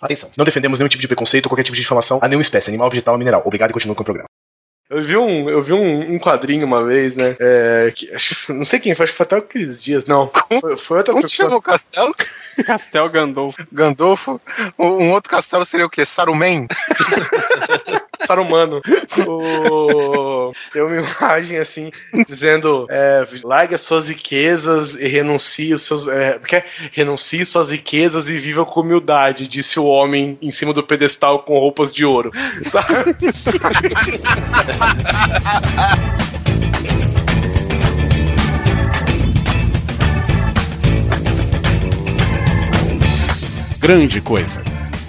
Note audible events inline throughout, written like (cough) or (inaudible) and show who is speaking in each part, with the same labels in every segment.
Speaker 1: Atenção, não defendemos nenhum tipo de preconceito ou qualquer tipo de difamação a nenhuma espécie, animal, vegetal ou mineral. Obrigado e continue com o programa. Eu vi um, eu vi um, um quadrinho uma vez, né? É, que, acho, não sei quem foi, acho que foi até aqueles dias. Não, (laughs) foi, foi outra
Speaker 2: Como
Speaker 1: pessoa.
Speaker 2: chamou o castelo? (laughs)
Speaker 3: Castel Gandolfo.
Speaker 2: Gandolfo. Um outro castelo seria o quê? Saruman? (laughs)
Speaker 1: Sarumano. (laughs) O... Tem uma imagem assim, dizendo: é, largue as suas riquezas e renuncie os seus. É, é? renuncie suas riquezas e viva com humildade, disse o homem em cima do pedestal com roupas de ouro. (laughs) Sabe?
Speaker 4: Grande Coisa.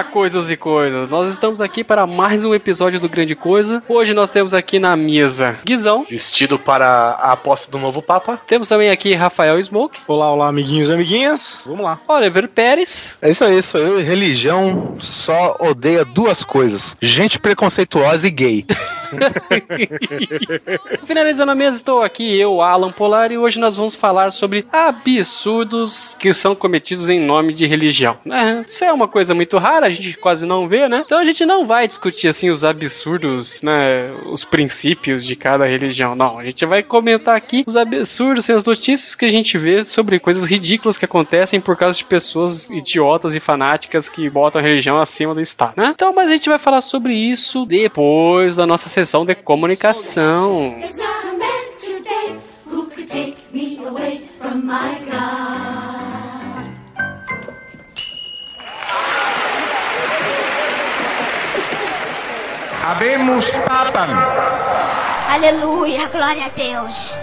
Speaker 3: Olá, coisas e coisas. Nós estamos aqui para mais um episódio do Grande Coisa. Hoje nós temos aqui na mesa Guizão.
Speaker 1: Vestido para a posse do novo Papa.
Speaker 3: Temos também aqui Rafael Smoke.
Speaker 5: Olá, olá, amiguinhos e amiguinhas. Vamos lá.
Speaker 3: Oliver Pérez.
Speaker 2: É isso aí, sou eu e religião só odeia duas coisas: gente preconceituosa e gay. (laughs)
Speaker 3: Finalizando a mesa, estou aqui, eu, Alan Polar, e hoje nós vamos falar sobre absurdos que são cometidos em nome de religião. né? Isso é uma coisa muito rara, a gente quase não vê, né? Então a gente não vai discutir assim os absurdos, né? Os princípios de cada religião. Não, a gente vai comentar aqui os absurdos e as notícias que a gente vê sobre coisas ridículas que acontecem por causa de pessoas idiotas e fanáticas que botam a religião acima do Estado, né? Então, mas a gente vai falar sobre isso depois da nossa sessão de comunicação.
Speaker 6: There's
Speaker 2: Habemus papam.
Speaker 7: Aleluia, glória a Deus.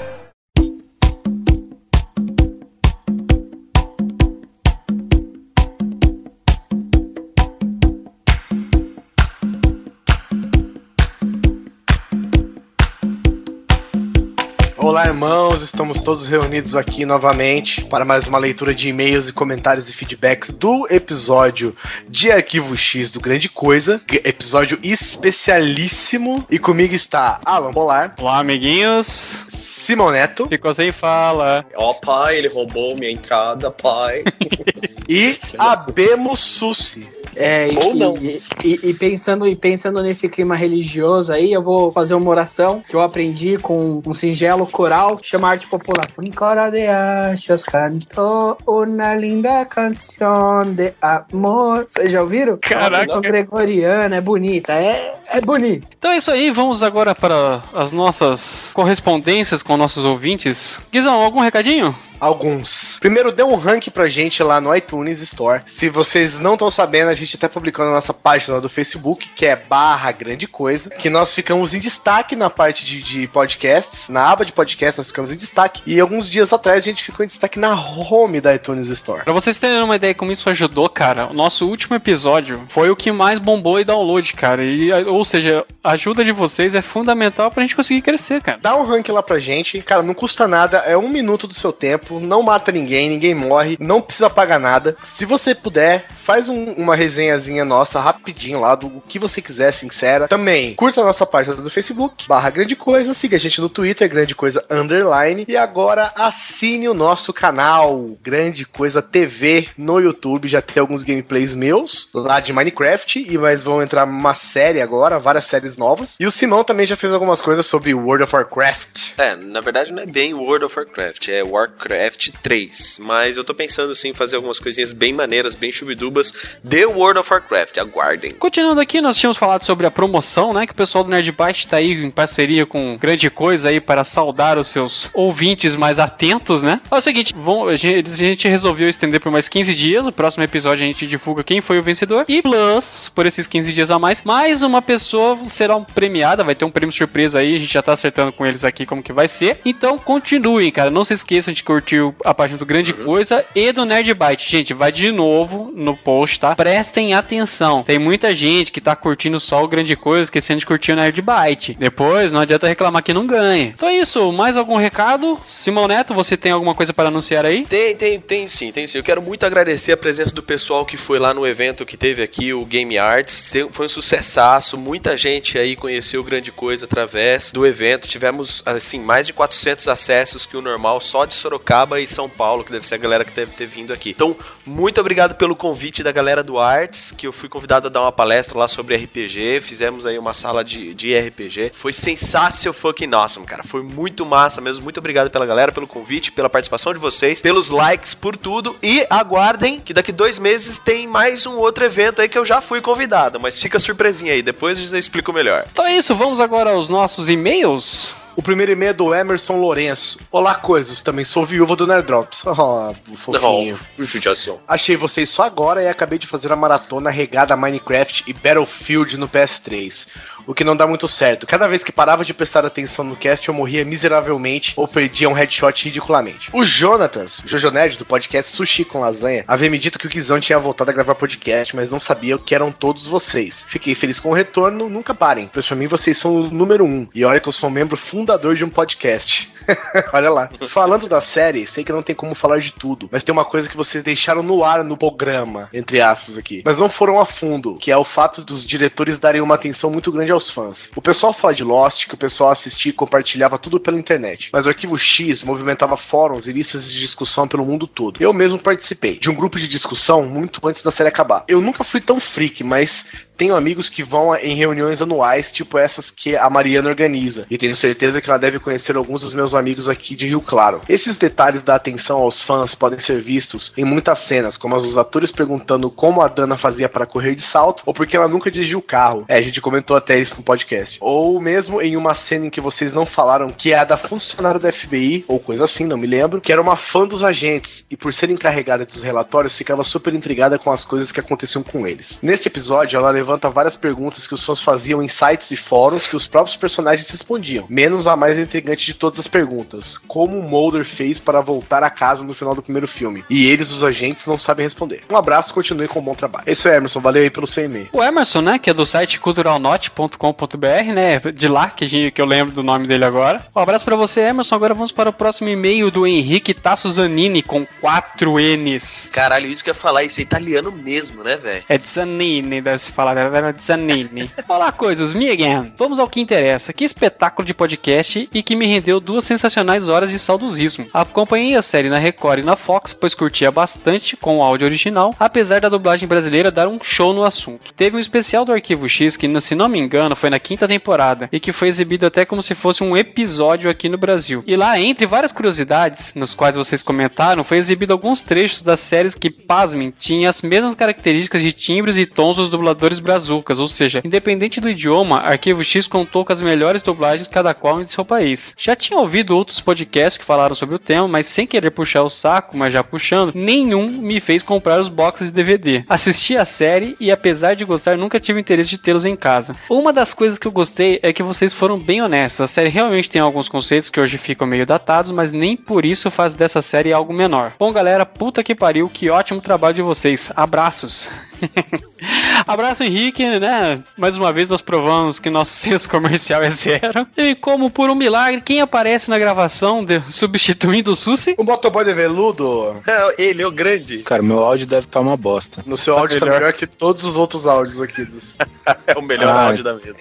Speaker 1: Olá, irmãos, estamos todos reunidos aqui novamente para mais uma leitura de e-mails e comentários e feedbacks do episódio de Arquivo X do Grande Coisa, que- episódio especialíssimo. E comigo está Alan Polar,
Speaker 3: Olá, amiguinhos.
Speaker 1: Simão Neto
Speaker 3: Ficou sem fala.
Speaker 8: Ó, pai, ele roubou minha entrada, pai. (laughs)
Speaker 1: e Abemos Sussi.
Speaker 9: É, e,
Speaker 8: Ou não.
Speaker 9: E, e- e pensando, e pensando nesse clima religioso aí, eu vou fazer uma oração que eu aprendi com um singelo coral, chama arte popular. Coro de achos canto una linda canção de amor. Vocês já ouviram?
Speaker 3: Caraca.
Speaker 9: São gregoriana, é bonita, é, é bonita.
Speaker 3: Então é isso aí, vamos agora para as nossas correspondências com nossos ouvintes. Guizão, algum recadinho?
Speaker 1: Alguns. Primeiro, dê um rank pra gente lá no iTunes Store. Se vocês não estão sabendo, a gente até publicou na nossa página do Facebook, que é barra grande coisa, que nós ficamos em destaque na parte de, de podcasts, na aba de podcasts nós ficamos em destaque, e alguns dias atrás a gente ficou em destaque na home da iTunes Store.
Speaker 3: Pra vocês terem uma ideia como isso ajudou, cara, o nosso último episódio foi o que mais bombou e download, cara. E, ou seja, a ajuda de vocês é fundamental pra gente conseguir crescer, cara.
Speaker 1: Dá um rank lá pra gente, cara, não custa nada, é um minuto do seu tempo, não mata ninguém, ninguém morre, não precisa pagar nada. Se você puder, faz um- uma resenhazinha nossa rapidinho lá do que você quiser, sincera. Também curta a nossa página do Facebook, barra Grande Coisa, siga a gente no Twitter, Grande Coisa Underline. E agora assine o nosso canal, Grande Coisa TV, no YouTube. Já tem alguns gameplays meus lá de Minecraft, e mais vão entrar uma série agora, várias séries novas. E o Simão também já fez algumas coisas sobre World of Warcraft.
Speaker 8: É, na verdade não é bem World of Warcraft, é Warcraft 3. Mas eu tô pensando sim em fazer algumas coisinhas bem maneiras, bem chubidubas de World of Warcraft. Aguardem.
Speaker 3: Continuando aqui, nós tínhamos falado sobre a promoção, né? Que o pessoal do Nerd Byte tá aí em parceria com grande coisa aí para saudar os seus ouvintes mais atentos, né? É o seguinte, vão, a gente, resolveu estender por mais 15 dias. No próximo episódio a gente divulga quem foi o vencedor. E plus, por esses 15 dias a mais, mais uma pessoa será premiada, vai ter um prêmio surpresa aí. A gente já tá acertando com eles aqui como que vai ser. Então continuem, cara. Não se esqueçam de curtir curtiu a página do Grande Coisa e do Nerd Byte. Gente, vai de novo no post, tá? Prestem atenção. Tem muita gente que tá curtindo só o Grande Coisa, esquecendo de curtir o Nerd Byte. Depois, não adianta reclamar que não ganha. Então é isso. Mais algum recado? Simão Neto, você tem alguma coisa para anunciar aí?
Speaker 8: Tem, tem, tem sim, tem sim. Eu quero muito agradecer a presença do pessoal que foi lá no evento que teve aqui, o Game Arts. Foi um sucessaço. Muita gente aí conheceu grande coisa através do evento. Tivemos, assim, mais de 400 acessos que o normal só de Sorocaba e São Paulo, que deve ser a galera que deve ter vindo aqui. Então, muito obrigado pelo convite da galera do Arts, que eu fui convidado a dar uma palestra lá sobre RPG. Fizemos aí uma sala de, de RPG. Foi sensacional fucking awesome, cara. Foi muito massa mesmo. Muito obrigado pela galera, pelo convite, pela participação de vocês, pelos likes, por tudo. E aguardem que daqui dois meses tem mais um outro evento aí que eu já fui convidado. Mas fica surpresinha aí, depois eu explico melhor.
Speaker 3: Então é isso, vamos agora aos nossos e-mails.
Speaker 1: O primeiro e-mail é do Emerson Lourenço. Olá, coisas. Também sou viúva do Nerdrops. Oh, (laughs) fofinho.
Speaker 8: judiação.
Speaker 1: Achei vocês só agora e acabei de fazer a maratona regada a Minecraft e Battlefield no PS3. O que não dá muito certo. Cada vez que parava de prestar atenção no cast, eu morria miseravelmente ou perdia um headshot ridiculamente. O Jonatas, Jojo Nerd, do podcast Sushi com Lasanha, havia me dito que o Guizão tinha voltado a gravar podcast, mas não sabia o que eram todos vocês. Fiquei feliz com o retorno, nunca parem, pois pra mim vocês são o número um. E olha que eu sou membro fundador de um podcast. (laughs) olha lá. Falando da série, sei que não tem como falar de tudo, mas tem uma coisa que vocês deixaram no ar no programa, entre aspas aqui. Mas não foram a fundo, que é o fato dos diretores darem uma atenção muito grande aos fãs. O pessoal fala de Lost, que o pessoal assistia e compartilhava tudo pela internet. Mas o Arquivo X movimentava fóruns e listas de discussão pelo mundo todo. Eu mesmo participei de um grupo de discussão muito antes da série acabar. Eu nunca fui tão freak, mas tenho amigos que vão em reuniões anuais, tipo essas que a Mariana organiza. E tenho certeza que ela deve conhecer alguns dos meus amigos aqui de Rio Claro. Esses detalhes da atenção aos fãs podem ser vistos em muitas cenas, como as dos atores perguntando como a Dana fazia para correr de salto, ou porque ela nunca dirigiu o carro. É, a gente comentou até isso no podcast. Ou mesmo em uma cena em que vocês não falaram que é a da funcionária da FBI, ou coisa assim, não me lembro, que era uma fã dos agentes, e por ser encarregada dos relatórios, ficava super intrigada com as coisas que aconteciam com eles. Neste episódio, ela levanta várias perguntas que os fãs faziam em sites e fóruns que os próprios personagens respondiam, menos a mais intrigante de todas as perguntas: como o Mulder fez para voltar a casa no final do primeiro filme? E eles, os agentes, não sabem responder. Um abraço, continue com um bom trabalho. É isso aí, Emerson, valeu aí pelo seu e-mail.
Speaker 3: O Emerson, né, que é do site culturalnote.com.br, né, de lá que, gente, que eu lembro do nome dele agora. Um abraço para você, Emerson. Agora vamos para o próximo e-mail do Henrique Tasso Zanini, com quatro N's.
Speaker 8: Caralho, isso que eu ia falar, isso é italiano mesmo, né, velho?
Speaker 3: É Zanini, deve se falar, era Zanini. (laughs) Olá, coisas, me again. Vamos ao que interessa. Que espetáculo de podcast e que me rendeu duas sensacionais horas de saudosismo. Acompanhei a série na Record e na Fox, pois curtia bastante com o áudio original, apesar da dublagem brasileira dar um show no assunto. Teve um especial do Arquivo X que, se não me engano, foi na quinta temporada e que foi exibido até como se fosse um episódio aqui no Brasil. E lá, entre várias curiosidades, nos quais vocês comentaram, foi exibido alguns trechos das séries que, pasmem, tinham as mesmas características de timbres e tons dos dubladores brazucas, ou seja, independente do idioma, Arquivo X contou com as melhores dublagens cada qual em seu país. Já tinha ouvido outros podcasts que falaram sobre o tema, mas sem querer puxar o saco, mas já puxando, nenhum me fez comprar os boxes de DVD. Assisti a série e apesar de gostar, nunca tive interesse de tê-los em casa. Uma das coisas que eu gostei é que vocês foram bem honestos. A série realmente tem alguns conceitos que hoje ficam meio datados, mas nem por isso faz dessa série algo menor. Bom, galera, puta que pariu, que ótimo trabalho de vocês. Abraços. (laughs) Abraço, Henrique, né? Mais uma vez nós provamos que nosso (laughs) senso comercial é zero. E como por um milagre, quem aparece na gravação de- substituindo o Susi?
Speaker 1: O motoboy de veludo,
Speaker 8: Ele é o grande.
Speaker 2: Cara, meu áudio deve estar uma bosta.
Speaker 1: no seu áudio tá melhor que todos os outros áudios aqui. dos- (laughs)
Speaker 8: É o melhor
Speaker 2: Ah,
Speaker 8: áudio da mesa.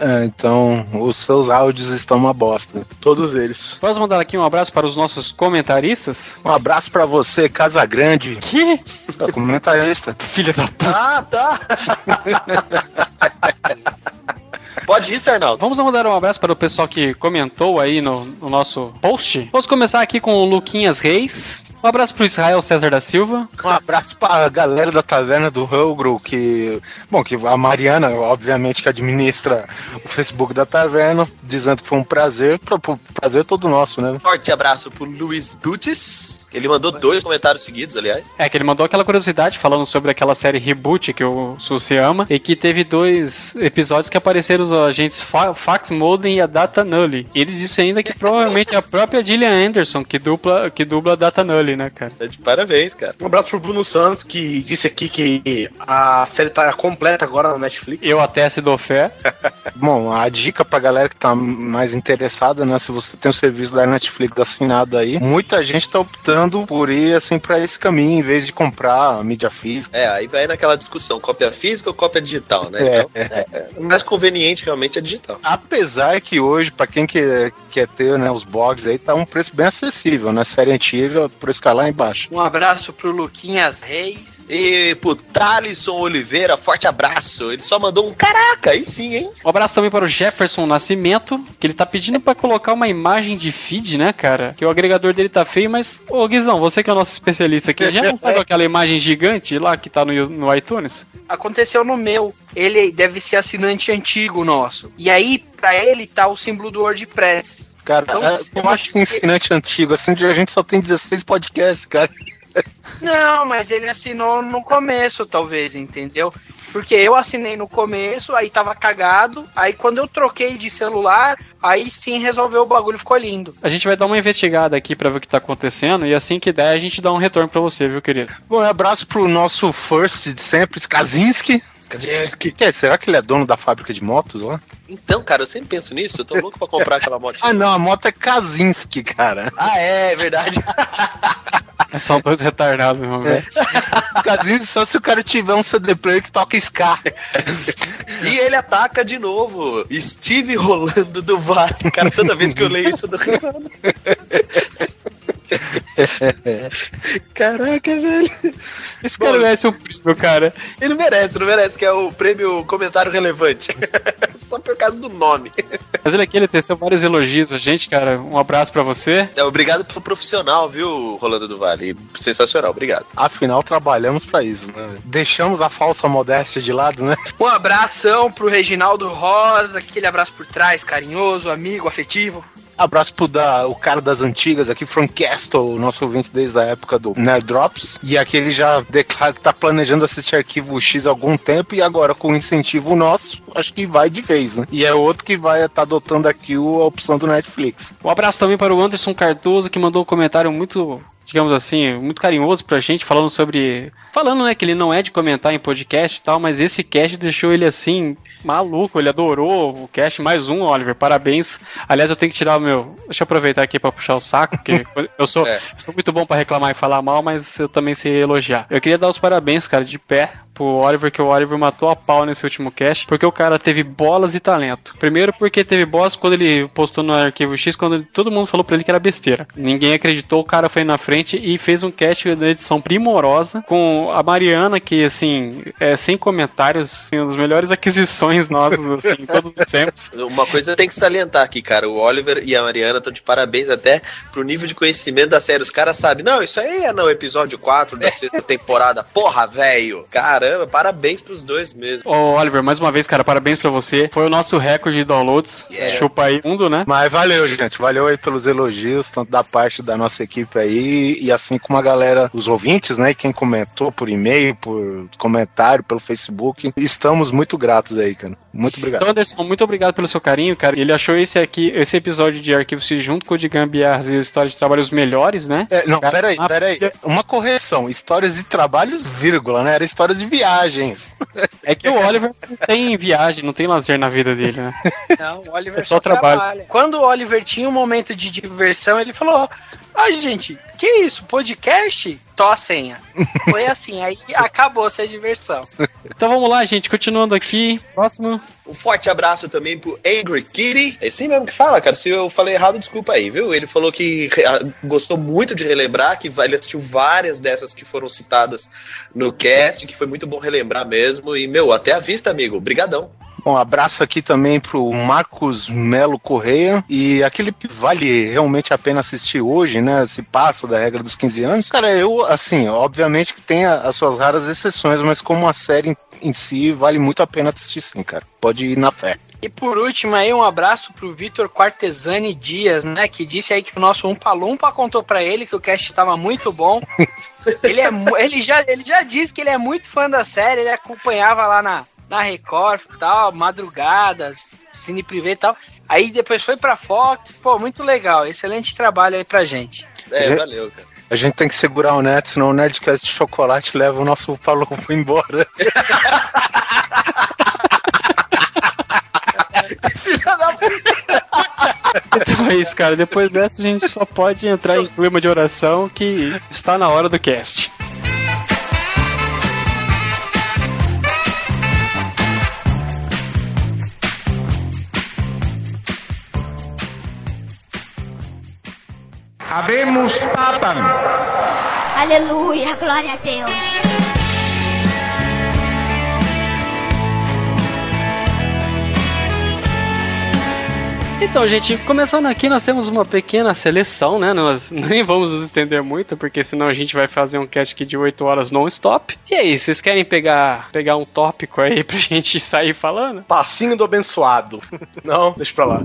Speaker 2: É, então, os seus áudios estão uma bosta.
Speaker 1: Todos eles.
Speaker 3: Posso mandar aqui um abraço para os nossos comentaristas?
Speaker 2: Um abraço pra você, Casa Grande,
Speaker 3: Que
Speaker 2: comentarista. (laughs)
Speaker 3: filha da puta.
Speaker 1: Ah, tá.
Speaker 8: Pode ir, Arnaldo.
Speaker 3: Vamos mandar um abraço para o pessoal que comentou aí no, no nosso post. Vamos começar aqui com o Luquinhas Reis. Um abraço pro Israel César da Silva.
Speaker 2: Um abraço pra galera da taverna do Hugro, que. Bom, que a Mariana, obviamente, que administra o Facebook da taverna, dizendo que foi um prazer. Pro, pro- prazer todo nosso, né?
Speaker 8: Forte abraço pro Luiz Butes. Ele mandou dois comentários seguidos, aliás.
Speaker 3: É, que ele mandou aquela curiosidade falando sobre aquela série Reboot que o Susi ama e que teve dois episódios que apareceram os agentes Fa Fax Molden e a Data Nully. Ele disse ainda que provavelmente é a própria Gillian Anderson que dupla, que dubla a Data Nully, né, cara?
Speaker 8: Tá de parabéns, cara.
Speaker 1: Um abraço pro Bruno Santos, que disse aqui que a série tá completa agora na Netflix.
Speaker 3: Eu até se dou fé. (laughs)
Speaker 2: Bom, a dica pra galera que tá mais interessada, né? Se você tem o serviço da Netflix assinado aí, muita gente tá optando por ir assim pra esse caminho, em vez de comprar a mídia física.
Speaker 8: É, aí vai naquela discussão, cópia física ou cópia digital, né?
Speaker 2: É,
Speaker 8: Então, é, é, o mais conveniente realmente é digital.
Speaker 2: Apesar que hoje, pra quem quer, quer ter né, os blogs aí, tá um preço bem acessível, né? Série antiga, por esse lá embaixo.
Speaker 9: Um abraço pro Luquinhas Reis.
Speaker 8: E pro Thalisson Oliveira, forte abraço. Ele só mandou um caraca, aí sim, hein?
Speaker 3: Um abraço também para o Jefferson Nascimento, que ele tá pedindo pra colocar uma imagem de feed, né, cara? Que o agregador dele tá feio, mas, ô Guizão, você que é o nosso especialista aqui, já não pegou (laughs) aquela imagem gigante lá que tá no, no iTunes?
Speaker 9: Aconteceu no meu. Ele deve ser assinante antigo nosso. E aí, pra ele, tá o símbolo do WordPress.
Speaker 2: Cara,
Speaker 9: Então,
Speaker 2: é,
Speaker 9: eu
Speaker 2: acho que
Speaker 9: que-
Speaker 2: ensinante antigo, assim, a gente só tem 16 podcasts, cara.
Speaker 9: Não, mas ele assinou no começo, talvez, entendeu? Porque eu assinei no começo, aí tava cagado. Aí quando eu troquei de celular, aí sim resolveu o bagulho, ficou lindo.
Speaker 3: A gente vai dar uma investigada aqui pra ver o que tá acontecendo e assim que der a gente dá um retorno pra você, viu, querido?
Speaker 2: Bom, um abraço pro nosso first de sempre, Skazinski. Skazinski. Que é, será que ele é dono da fábrica de motos lá?
Speaker 8: Então, cara, eu sempre penso nisso. Eu tô louco pra comprar aquela moto.
Speaker 2: Ah, não, a moto é Kazinski, cara.
Speaker 8: Ah, é, é verdade.
Speaker 3: São dois retardados, meu velho.
Speaker 2: Kazinski só se o cara tiver um CD player que toca ska.
Speaker 8: E ele ataca de novo. Steve Rolando do Vale. Cara, toda vez que eu leio isso, eu dou risada. (laughs) Caraca, velho.
Speaker 3: Esse cara
Speaker 8: Bom,
Speaker 3: merece um prêmio, cara.
Speaker 8: Ele merece, não merece, que é o prêmio comentário relevante. (laughs) Só por causa do nome.
Speaker 3: Mas ele aqui, ele teceu vários elogios a gente, cara. Um abraço pra você.
Speaker 8: É, obrigado pelo profissional, viu, Rolando do Vale? Sensacional, obrigado.
Speaker 2: Afinal, trabalhamos pra isso, né? Deixamos a falsa modéstia de lado, né?
Speaker 9: Um abração pro Reginaldo Rosa, aquele abraço por trás, carinhoso, amigo, afetivo.
Speaker 2: Abraço pro da, o cara das antigas aqui, Frank Castle, nosso ouvinte desde a época do Nerd Drops. E aqui ele já declara que tá planejando assistir arquivo X há algum tempo e agora com incentivo nosso, acho que vai de vez, né? E é outro que vai estar adotando aqui a opção do Netflix.
Speaker 3: Um abraço também para o Anderson Cardoso, que mandou um comentário muito, digamos assim, muito carinhoso pra gente, falando sobre. Falando, né, que ele não é de comentar em podcast e tal, mas esse cast deixou ele assim, maluco, ele adorou o cast. Mais um, Oliver, parabéns. Aliás, eu tenho que tirar o meu. Deixa eu aproveitar aqui pra puxar o saco, porque (laughs) eu sou,
Speaker 8: É.
Speaker 3: eu sou muito bom pra reclamar e falar mal, mas eu também sei elogiar. Eu queria dar os parabéns, cara, de pé pro Oliver, que o Oliver matou a pau nesse último cast, porque o cara teve bolas e talento. Primeiro porque teve bolas quando ele postou no arquivo X, quando ele- todo mundo falou pra ele que era besteira. Ninguém acreditou, o cara foi na frente e fez um cast da edição primorosa com a Mariana, que assim, é sem comentários, assim, uma das melhores aquisições nossas, assim, em todos os tempos. (laughs)
Speaker 8: Uma coisa tem que salientar aqui, cara. O Oliver e a Mariana estão de parabéns até pro nível de conhecimento da série. Os caras sabem, não, isso aí é no episódio 4 da sexta temporada. Porra, velho. Caramba, parabéns pros dois mesmo.
Speaker 3: Ô, Oliver, mais uma vez, cara, parabéns pra você. Foi o nosso recorde de downloads.
Speaker 8: Yeah.
Speaker 3: Chupa aí fundo, né?
Speaker 2: Mas valeu, gente. Valeu aí pelos elogios, tanto da parte da nossa equipe aí, e assim como a galera, os ouvintes, né? e Quem comentou por e-mail, por comentário, pelo Facebook. Estamos muito gratos aí, cara. Muito obrigado.
Speaker 3: Então, Anderson, muito obrigado pelo seu carinho, cara. Ele achou esse aqui, esse episódio de Arquivo X junto com o de Gambiarras e História de Trabalho os melhores, né?
Speaker 2: É, não,
Speaker 3: Cara,
Speaker 2: peraí, peraí. Uma correção. Histórias de trabalhos, vírgula, né? Era histórias de viagens.
Speaker 3: É que o Oliver não tem viagem, não tem lazer na vida dele, né?
Speaker 9: Não, o Oliver
Speaker 3: É só trabalho.
Speaker 9: Quando o Oliver tinha um momento de diversão, ele falou: Ah, gente, que isso? Podcast? Tô a senha. Foi assim, aí acabou essa diversão.
Speaker 3: Então vamos lá, gente, continuando aqui. Próximo.
Speaker 8: Um forte abraço também pro Angry Kitty. É assim mesmo que fala, cara. Se eu falei errado, desculpa aí, viu? Ele falou que gostou muito de relembrar, que ele assistiu várias dessas que foram citadas no cast, que foi muito bom relembrar mesmo. E, meu, até a vista, amigo. Obrigadão.
Speaker 2: Um abraço aqui também pro Marcos Melo Correia. E aquele que vale realmente a pena assistir hoje, né? Se passa da regra dos 15 anos. Cara, eu, assim, obviamente que tem as suas raras exceções, mas como a série em, si, vale muito a pena assistir sim, cara. Pode ir na fé.
Speaker 9: E por último aí, um abraço pro Vitor Quartesani Dias, né? Que disse aí que o nosso Umpa Lumpa contou pra ele que o cast estava muito bom. (laughs) ele, é, ele, já, ele já disse que ele é muito fã da série, ele acompanhava lá na, na Record e tal, madrugada, Cine Privé e tal. Aí depois foi pra Fox. Pô, muito legal. Excelente trabalho aí pra gente.
Speaker 8: É, valeu, cara.
Speaker 2: A gente tem que segurar o Neto, senão o Nerdcast de chocolate leva o nosso Paulo embora. (laughs)
Speaker 3: Então é isso, cara. Depois dessa a gente só pode entrar em clima de oração que está na hora do cast.
Speaker 10: Habemos papam.
Speaker 7: Aleluia, glória a Deus.
Speaker 3: Então, gente, começando aqui, nós temos uma pequena seleção, né? Nós (laughs) nem vamos nos estender muito, porque senão a gente vai fazer um cast aqui de 8 horas non-stop. E aí, vocês querem pegar, pegar um tópico aí pra (laughs) gente sair falando?
Speaker 1: Passinho do abençoado. (laughs) Não, deixa pra lá.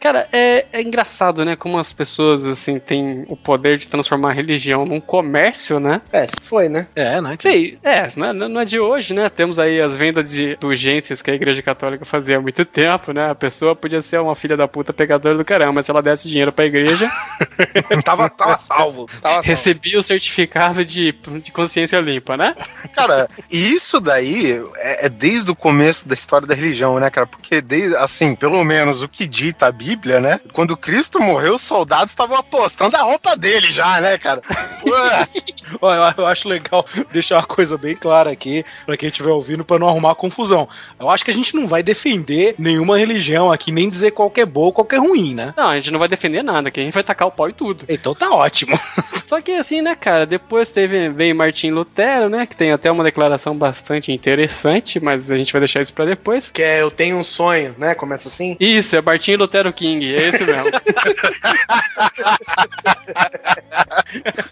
Speaker 3: Cara, é, é engraçado, né? Como as pessoas, assim, têm o poder de transformar a religião num comércio, né?
Speaker 1: É, se foi, né?
Speaker 5: É, né?
Speaker 3: Sei, é, não é, não é de hoje, né? Temos aí as vendas de indulgências que a Igreja Católica fazia há muito tempo, né? A pessoa podia ser uma filha da puta pegadora do caramba, mas se ela desse dinheiro pra igreja, (laughs)
Speaker 1: tava, tava salvo. Tava salvo.
Speaker 3: recebia o certificado de, de consciência limpa, né?
Speaker 2: Cara, e isso daí é, é desde o começo da história da religião, né, cara? Porque, desde, assim, pelo menos o que dita a Bíblia, né? Quando Cristo morreu, os soldados estavam apostando a roupa dele já, né, cara? (laughs)
Speaker 5: Eu, eu acho legal deixar uma coisa bem clara aqui pra quem estiver ouvindo pra não arrumar confusão. Eu acho que a gente não vai defender nenhuma religião aqui, nem dizer qual que é boa ou qual que é ruim, né?
Speaker 3: Não, a gente não vai defender nada, que a gente vai tacar o pau e tudo.
Speaker 5: Então tá ótimo. (laughs)
Speaker 3: Só que assim, né, cara, depois teve, veio Martim Lutero, né, que tem até uma declaração bastante interessante, mas a gente vai deixar isso pra depois.
Speaker 1: Que é Eu Tenho um Sonho, né? Começa assim.
Speaker 3: Isso, é Martim Lutero King, é esse mesmo. (laughs)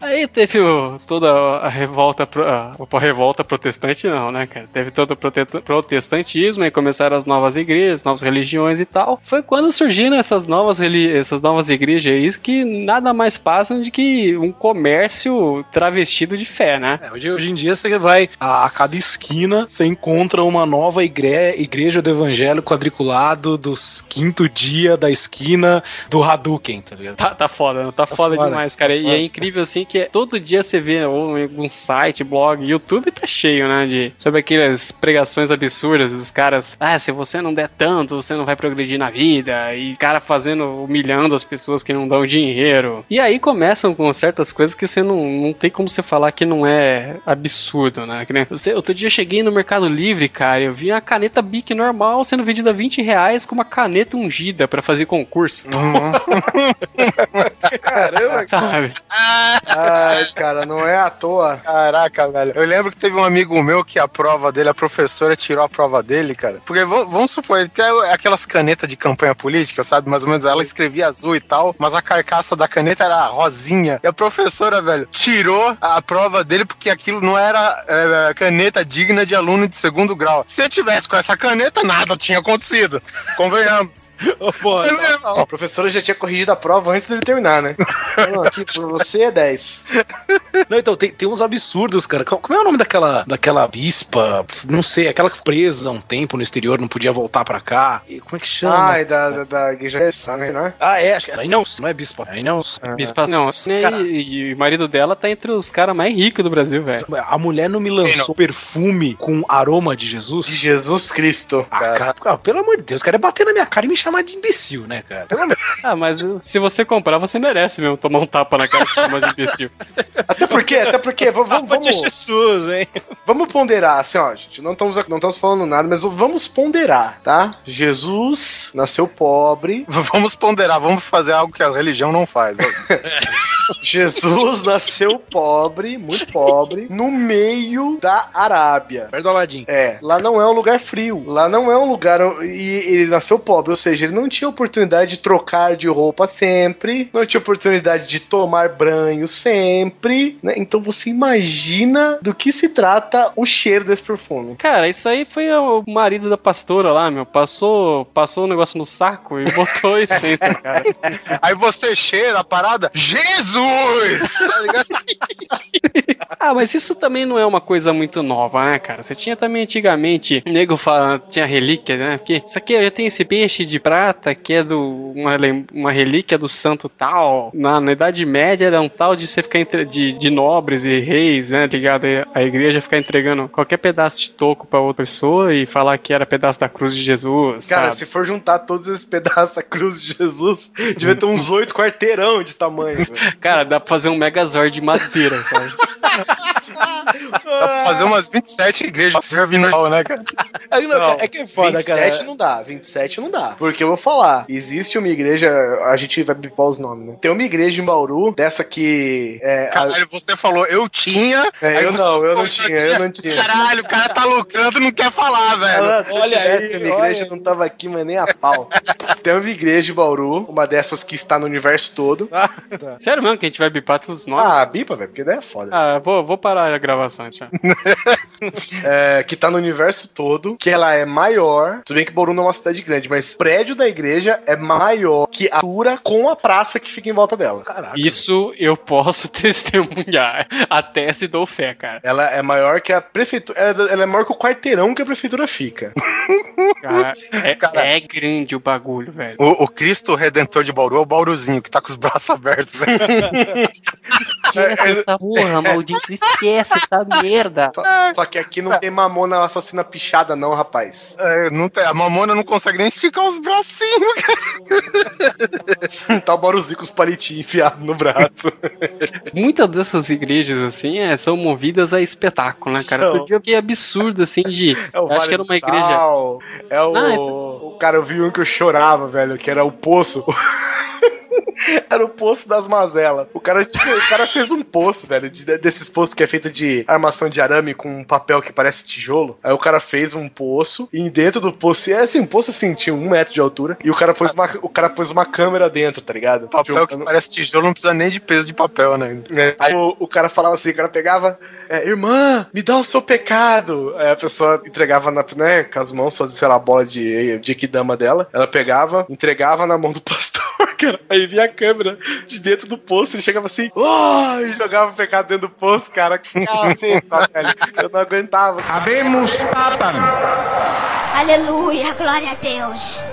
Speaker 3: Aí teve o- toda a revolta, pro- a, a revolta protestante, não, né, cara? Teve todo o prote- protestantismo, aí começaram as novas igrejas, novas religiões e tal. Foi quando surgiram essas novas, essas novas igrejas aí que nada mais passam de que um comércio travestido de fé, né?
Speaker 5: É, hoje, hoje em dia você vai a, a cada esquina, você encontra uma nova igre, igreja do evangelho quadriculado dos quinto dia da esquina do Hadouken, tá ligado?
Speaker 3: Tá, tá foda, não? Tá, foda,
Speaker 5: foda.
Speaker 3: demais, cara. E
Speaker 5: foda.
Speaker 3: é incrível assim que todo dia você vê ou algum site, blog, YouTube tá cheio, né? De, sobre aquelas pregações absurdas dos caras. Ah, se você não der tanto, você não vai progredir na vida. E cara fazendo, humilhando as pessoas que não dão dinheiro. E aí começam com certas coisas que você não, não tem como você falar que não é absurdo, né? Que nem, você, outro dia eu cheguei no Mercado Livre, cara, eu vi uma caneta Bic normal sendo vendida a 20 reais com uma caneta ungida pra fazer concurso.
Speaker 1: Caramba, (laughs)
Speaker 3: Sabe?
Speaker 1: Ai, cara, não é à toa.
Speaker 2: Caraca, velho. Eu lembro que teve um amigo meu que a prova dele, a professora tirou a prova dele, cara. Porque vamos supor, ele tem aquelas canetas de campanha política, sabe? Mais ou menos ela escrevia azul e tal, mas a carcaça da caneta era rosinha. E a professora, velho, tirou a prova dele porque aquilo não era é, caneta digna de aluno de segundo grau. Se eu tivesse com essa caneta, nada tinha acontecido. Convenhamos. (laughs)
Speaker 5: Ô, pô,
Speaker 1: a professora já tinha corrigido a prova antes dele terminar, né? Não, aqui, você é 10.
Speaker 5: Não, então, tem, tem uns absurdos, cara. Qual, como é o nome daquela, daquela bispa? Não sei, aquela que presa há um tempo no exterior, não podia voltar pra cá. E como é que chama?
Speaker 1: Ai, da, da, da igreja sabe, né?
Speaker 5: Ah, é, acho que não, não é bispa. Aí não.
Speaker 3: Bispa, não, né,
Speaker 5: Cara.
Speaker 3: e, e o marido dela tá entre os caras mais ricos do Brasil, velho.
Speaker 5: A mulher não me lançou perfume com aroma de Jesus?
Speaker 1: De Jesus Cristo.
Speaker 5: Ah, cara, cara, pelo amor de Deus, o cara é bater na minha cara e me chamar de imbecil, né, cara? Pelo amor (laughs)
Speaker 3: Ah, mas se você comprar, você merece mesmo tomar um tapa na cara de forma de imbecil. (laughs)
Speaker 1: Até porque, até porque, v- vamos,
Speaker 5: de
Speaker 1: vamos,
Speaker 5: Jesus, hein?
Speaker 1: vamos ponderar, assim, ó, gente, não estamos, não estamos falando nada, mas vamos ponderar, tá? Jesus nasceu pobre, (laughs)
Speaker 2: Vamos ponderar, vamos fazer algo que a religião não faz. (laughs)
Speaker 1: Jesus nasceu pobre, muito pobre, no meio da Arábia.
Speaker 5: Perto do Aladim.
Speaker 1: É, lá não é um lugar frio. Lá não é um lugar. E ele nasceu pobre, ou seja, ele não tinha oportunidade de trocar de roupa sempre, não tinha oportunidade de tomar banho sempre, né? Então você imagina do que se trata o cheiro desse perfume.
Speaker 3: Cara, isso aí foi o marido da pastora lá, meu. Passou, passou o negócio no saco e botou essência, cara. (laughs)
Speaker 2: Aí você cheira a parada, Jesus! Tá ligado? (laughs)
Speaker 3: Ah, mas isso também não é uma coisa muito nova, né, cara? Você tinha também antigamente, o nego fala, tinha relíquia, né? Porque isso aqui eu tenho esse peixe de prata que é do uma, uma relíquia do santo tal. Na, na Idade Média era um tal de você ficar entre, de, de nobres e reis, né? Ligado à igreja ficar entregando qualquer pedaço de toco pra outra pessoa e falar que era pedaço da cruz de Jesus.
Speaker 1: Cara,
Speaker 3: sabe?
Speaker 1: se for juntar todos esses pedaços da cruz de Jesus, devia ter uns oito quarteirão de tamanho. (laughs) velho.
Speaker 3: Cara, dá pra fazer um megazord de madeira, sabe?
Speaker 2: Dá pra fazer umas 27 igrejas servindo, né, cara?
Speaker 5: Não,
Speaker 1: Não,
Speaker 5: é que é foda,
Speaker 1: 27
Speaker 5: cara.
Speaker 1: não dá, 27 não dá. Porque eu vou falar, existe uma igreja, a gente vai bipar os nomes, né? Tem uma igreja em Bauru, dessa que. É, a-
Speaker 2: Caralho, você falou, eu tinha.
Speaker 1: É,
Speaker 2: aí
Speaker 1: eu não, eu não tinha, eu não tinha.
Speaker 2: Caralho, o cara tá lucrando e não quer falar, velho.
Speaker 1: Ah, se eu
Speaker 5: olha
Speaker 1: tivesse
Speaker 5: aí,
Speaker 1: uma igreja,
Speaker 5: olha
Speaker 1: não tava aqui, mas nem a pau. (laughs) Tem uma igreja em Bauru, uma dessas que está no universo todo.
Speaker 3: Sério mesmo que a gente vai bipar todos os nomes?
Speaker 1: Ah, bipa, velho, porque daí é foda.
Speaker 3: Ah, vou, vou parar a gravação, tchau. (laughs)
Speaker 1: É, que tá no universo todo, que ela é maior. Tudo bem que Bauru não é uma cidade grande, mas o prédio da igreja é maior que a altura com a praça que fica em volta dela.
Speaker 3: Isso eu posso (laughs) testemunhar. Até se dou fé, cara.
Speaker 1: Ela é maior que a prefeitura. Ela, ela é maior que o quarteirão que a prefeitura fica. (laughs)
Speaker 3: Cara, é,
Speaker 2: Cara.
Speaker 3: é grande o bagulho, velho.
Speaker 2: O, o Cristo Redentor de Bauru é o Bauruzinho, que tá com os braços abertos. Né?
Speaker 3: Esquece essa porra, maldito. Esquece essa merda.
Speaker 1: Só, só que aqui não tem mamona assassina pichada, não, rapaz.
Speaker 2: É, não tem- a mamona não consegue nem esticar os bracinhos, cara. (laughs)
Speaker 1: tá o Bauruzinho com os palitinhos enfiados no braço.
Speaker 3: Muitas dessas igrejas, assim, é, são movidas a espetáculo, né, cara?
Speaker 1: São.
Speaker 3: Porque que absurdo, assim, de.
Speaker 1: É o
Speaker 3: eu acho
Speaker 1: Vale
Speaker 3: que era uma igreja.
Speaker 1: Sal, É o.
Speaker 3: Ah, essa-
Speaker 1: o cara, eu vi um que eu chorava, velho, que era o poço. (laughs) (laughs) Era o poço das mazelas. O cara, tipo, o cara fez um poço, velho, de- desses poços que é feito de armação de arame com um papel que parece tijolo. Aí o cara fez um poço e dentro do poço, é assim, um poço assim, tinha um metro de altura. E o cara pôs uma, o cara pôs uma câmera dentro, tá ligado?
Speaker 2: Papel que
Speaker 1: Jogando-
Speaker 2: parece tijolo não precisa nem de peso de papel, né?
Speaker 1: é. Aí o, o cara falava assim, o cara pegava, é, irmã, me dá o seu pecado. Aí a pessoa entregava na, né, com as mãos, fazia, sei lá, a bola de, de Ekidama dela. Ela pegava, entregava na mão do pastor, cara. Aí vinha a câmera de dentro do poço, ele chegava assim, oh! e jogava o pecado dentro do poço, cara. Caceta, velho. Eu não aguentava.
Speaker 7: Aleluia, glória a Deus.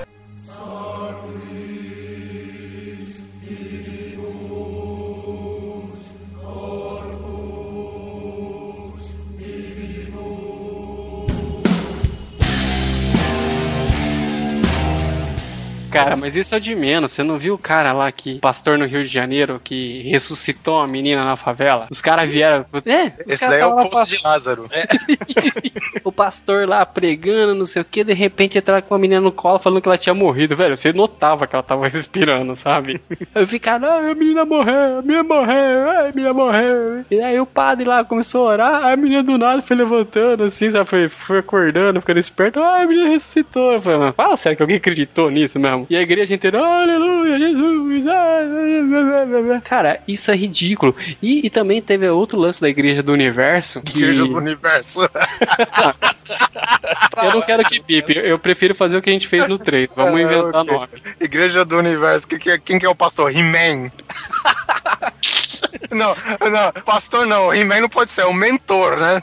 Speaker 3: Cara, mas isso é o de menos. Você não viu o cara lá que, pastor no Rio de Janeiro, que ressuscitou a menina na favela? Os caras vieram. É, os
Speaker 2: Esse daí é o poço de Lázaro. (laughs)
Speaker 3: o pastor lá pregando, não sei o que, de repente entraram com a menina no colo falando que ela tinha morrido, velho. Você notava que ela tava (laughs) respirando, sabe? Aí ficaram, ah, a menina morreu, a menina morreu, a menina morreu. E aí o padre lá começou a orar, aí a menina do nada foi levantando, assim, sabe? Foi, foi acordando, ficando esperto, ah, a menina ressuscitou. Eu falei, fala sério que alguém acreditou nisso mesmo. E a igreja inteira, aleluia, Jesus. ah, blá, blá." Cara, isso é ridículo. E, e também teve outro lance da igreja do universo. Que...
Speaker 2: Igreja do Universo. (laughs)
Speaker 3: Eu não quero que pipe, eu prefiro fazer o que a gente fez no 3. Vamos (laughs)
Speaker 2: É,
Speaker 3: inventar
Speaker 2: ok.
Speaker 3: nome.
Speaker 2: Igreja do Universo. Que, que- quem que é o pastor? He-Man. (laughs) não, não, pastor não. He-Man não pode ser, é o mentor, né?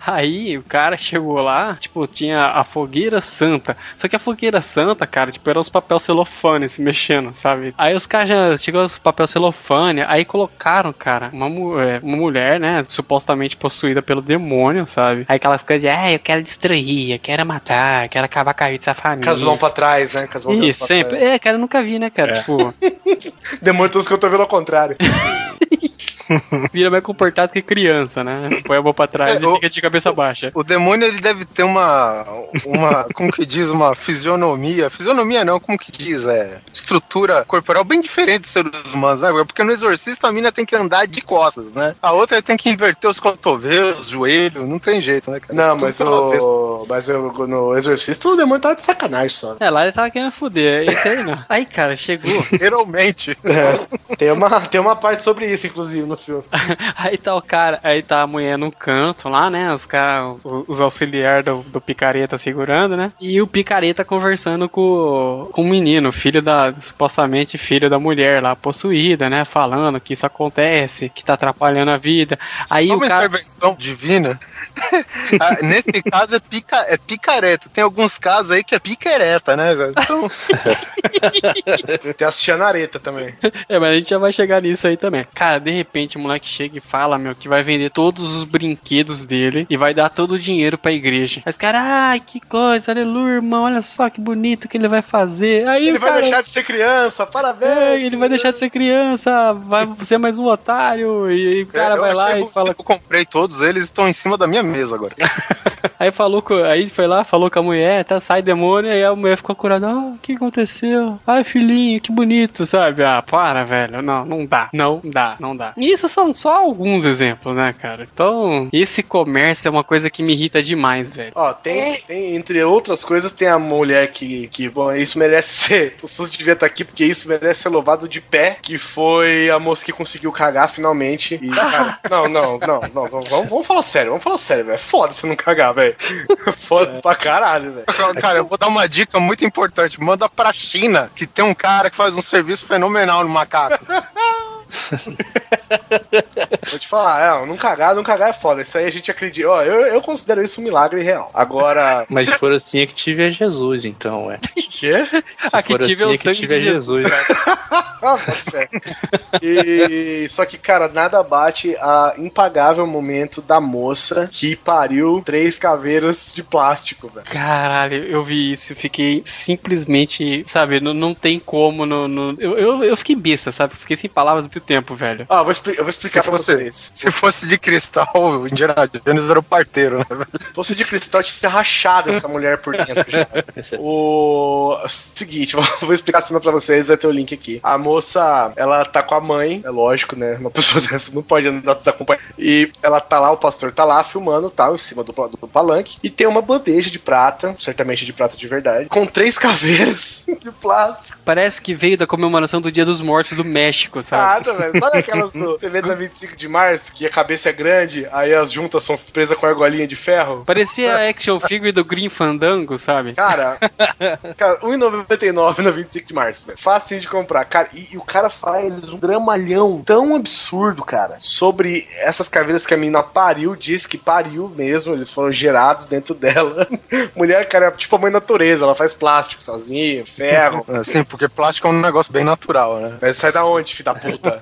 Speaker 3: Aí o cara chegou lá, tipo, tinha a fogueira santa. Só que a fogueira santa, cara, tipo, era os papel celofane se mexendo, sabe? Aí os caras já chegou os papel celofane, aí colocaram, cara, uma, é, uma mulher, né, supostamente possuída pelo demônio, sabe? Aí aquelas coisas de, ah, eu quero destruir, eu quero matar, eu quero acabar com a vida dessa família.
Speaker 1: Mãos pra trás, né? Mãos
Speaker 3: Isso, sempre.
Speaker 1: trás.
Speaker 3: É, cara, eu nunca vi, né, cara? Tipo. (laughs)
Speaker 1: Demônio dos cotovelos ao contrário. (laughs) (laughs)
Speaker 3: Vira mais comportado que criança, né? Põe a mão pra trás
Speaker 2: É,
Speaker 3: e
Speaker 2: o-
Speaker 3: fica de cabeça baixa.
Speaker 2: O demônio ele deve ter uma, uma, como que diz, uma fisionomia. Fisionomia não, como que diz, é estrutura corporal bem diferente dos seres humanos, né? Porque no exorcista a mina tem que andar de costas, né? A outra tem que inverter os cotovelos, joelho, não tem jeito, né, cara?
Speaker 1: Não, mas o. Mas eu, no Exorcista o demônio tava de sacanagem só.
Speaker 3: É, lá ele tava querendo fuder. Esse aí não. Aí, cara, chegou. (laughs)
Speaker 2: Geralmente.
Speaker 1: É. Tem, uma, tem uma parte sobre isso, inclusive, no filme. (laughs)
Speaker 3: Aí tá o cara, aí tá a mulher no canto lá, né? Os caras, os auxiliares do, do picareta segurando, né? E o picareta conversando com, com o menino, filho da, supostamente filho da mulher lá, possuída, né? Falando que isso acontece, que tá atrapalhando a vida. Aí
Speaker 2: Só
Speaker 3: o
Speaker 2: uma
Speaker 3: cara.
Speaker 2: intervenção divina. Ah, Nesse caso é, pica, é picareta. Tem alguns casos aí que é picareta, né, velho? Então, (laughs)
Speaker 1: Tem a Xanareta também.
Speaker 3: É, mas a gente já vai chegar nisso aí também. Cara, de repente o moleque chega e fala, meu, que vai vender todos os brinquedos dele e vai dar todo o dinheiro pra igreja. Mas, cara, ai, que coisa, aleluia, irmão, olha só que bonito que ele vai fazer. Aí
Speaker 1: Ele
Speaker 3: o
Speaker 1: vai
Speaker 3: cara-
Speaker 1: deixar de ser criança,
Speaker 3: É,
Speaker 1: parabéns!
Speaker 3: ele vai deixar de ser criança, vai ser mais um otário. E, e o cara
Speaker 2: eu
Speaker 3: vai lá e fala.
Speaker 2: Eu comprei todos eles, estão em cima da minha mesa agora. (laughs)
Speaker 3: Aí falou com, aí foi lá, falou com a mulher, tá, sai demônio, aí a mulher ficou curada, ah, o que aconteceu? Ai, filhinho, que bonito, sabe? Ah, para, velho, não, não dá, não dá, não dá. E isso são só alguns exemplos, né, cara? Então, esse comércio é uma coisa que me irrita demais, velho.
Speaker 1: Ó, tem, tem, entre outras coisas, tem a mulher que, que bom, isso merece (laughs) ser. O SUS devia estar aqui porque isso merece ser louvado de pé. Que foi a moça que conseguiu cagar finalmente. E, (laughs) cara, não, não, não, não, vamos, vamos falar sério, vamos falar sério, velho. É Foda você não cagar, velho. (laughs) Foda pra caralho, velho.
Speaker 2: Cara, eu vou dar uma dica muito importante. Manda pra China, que tem um cara que faz um serviço fenomenal no macaco. (laughs) (laughs)
Speaker 1: Vou te falar, é, não cagar, não cagar é foda. Isso aí a gente acredita. Ó, eu, eu considero isso um milagre real. Agora. (laughs)
Speaker 10: Mas se for assim, é que tive é Jesus, então, é.
Speaker 1: Quê?
Speaker 10: Se
Speaker 3: Aqui
Speaker 10: for
Speaker 3: tive
Speaker 10: assim,
Speaker 3: o
Speaker 10: é que
Speaker 3: sangue
Speaker 10: tive é
Speaker 3: de Jesus.
Speaker 10: Jesus.
Speaker 1: Pode ser. (laughs) E só que, cara, nada bate a impagável momento da moça que pariu três caveiras de plástico, velho.
Speaker 3: Caralho, eu vi isso, fiquei simplesmente, sabe, não, não tem como, no, no- eu, eu, eu fiquei besta, sabe, fiquei sem palavras tempo, velho.
Speaker 1: Ah, eu vou, eu vou explicar
Speaker 2: Se
Speaker 1: pra
Speaker 2: fosse-
Speaker 1: vocês.
Speaker 2: Se fosse de cristal, o Indiana Jones era o parteiro, né? velho?
Speaker 1: Se fosse de cristal, tinha rachado essa mulher por dentro já. (laughs) O seguinte, (laughs) vou explicar a cena pra vocês, vai ter o link aqui. A moça, ela tá com a mãe, é lógico, né? Uma (laughs) pessoa dessa não pode andar desacompanhada. E ela tá lá, o pastor tá lá filmando, tá, em cima do, do palanque. E tem uma bandeja de prata, certamente de prata de verdade, com três caveiras de plástico.
Speaker 3: Parece que veio da comemoração do Dia dos Mortos do México, sabe?
Speaker 1: Nada, velho. Sabe aquelas do você vê na 25 de março, que a cabeça é grande, aí as juntas são presas com argolinha de ferro?
Speaker 3: Parecia a action figure do Green Fandango, sabe?
Speaker 1: Cara, (laughs) cara 1,99 na 25 de março, velho. Facinho de comprar. Cara, e, e o cara faz um dramalhão tão absurdo, cara, sobre essas caveiras que a menina pariu, diz que pariu mesmo, eles foram gerados dentro dela. (laughs) Mulher, cara, é tipo a mãe natureza, ela faz plástico sozinha, ferro.
Speaker 2: É, Sim, porque plástico é um negócio bem natural, né?
Speaker 1: Mas sai da onde, filho da puta?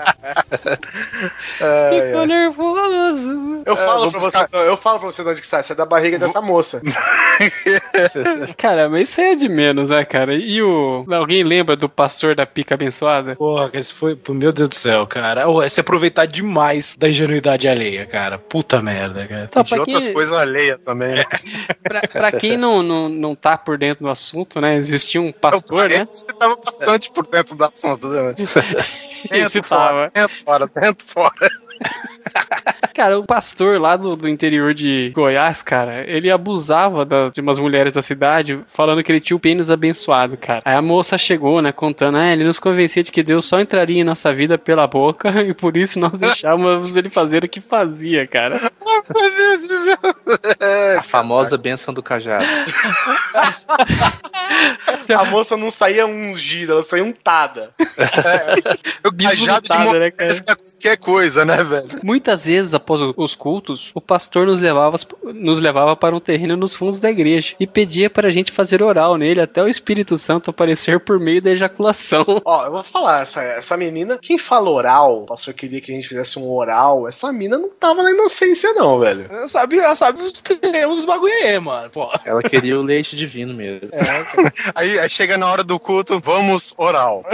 Speaker 1: (laughs)
Speaker 2: É,
Speaker 3: Ficou nervoso.
Speaker 1: Eu falo
Speaker 2: vou
Speaker 1: pra
Speaker 2: buscar-
Speaker 1: você, eu falo pra você de onde que sai, sai da barriga dessa moça. (laughs)
Speaker 3: Cara, mas isso aí é de menos, né, cara? E o. Alguém lembra do pastor da pica abençoada?
Speaker 5: Porra, esse foi. Meu Deus do céu, cara. Oh, é se aproveitar demais da ingenuidade alheia, cara. Puta merda, cara.
Speaker 3: Então,
Speaker 2: de
Speaker 3: pra
Speaker 2: outras
Speaker 3: quem,
Speaker 2: coisas alheias também, né? (laughs)
Speaker 3: pra, pra quem não, não, não tá por dentro do assunto, né? Existia um pastor, né?
Speaker 2: Você tava bastante por dentro do assunto, né? Dentro, fora,
Speaker 3: tava.
Speaker 2: dentro, fora, dentro, fora. (laughs)
Speaker 3: Cara, o pastor lá do, do interior de Goiás, cara, ele abusava da- de umas mulheres da cidade, falando que ele tinha o pênis abençoado, cara. Aí a moça chegou, né, contando, ah, ele nos convencia de que Deus só entraria em nossa vida pela boca (laughs) e por isso nós deixávamos ele fazer o que fazia, cara.
Speaker 2: Meu Deus do céu.
Speaker 10: A famosa bênção do cajado.
Speaker 1: A moça não saía ungida, ela saía untada.
Speaker 2: O cajado de
Speaker 3: né, cara?
Speaker 2: morrer qualquer coisa, né, velho?
Speaker 3: Muitas vezes a após os cultos, o pastor nos levava, nos levava para um terreno nos fundos da igreja e pedia para a gente fazer oral nele até o Espírito Santo aparecer por meio da ejaculação. (laughs)
Speaker 1: Ó, eu vou falar, essa, essa menina, quem fala oral, o pastor queria que a gente fizesse um oral, essa mina não tava na inocência, não, velho.
Speaker 5: Ela sabe, ela sabe os, tem uns bagulho aí, mano. Pô.
Speaker 10: Ela queria o leite divino mesmo. (laughs)
Speaker 2: Aí, aí chega na hora do culto, vamos oral.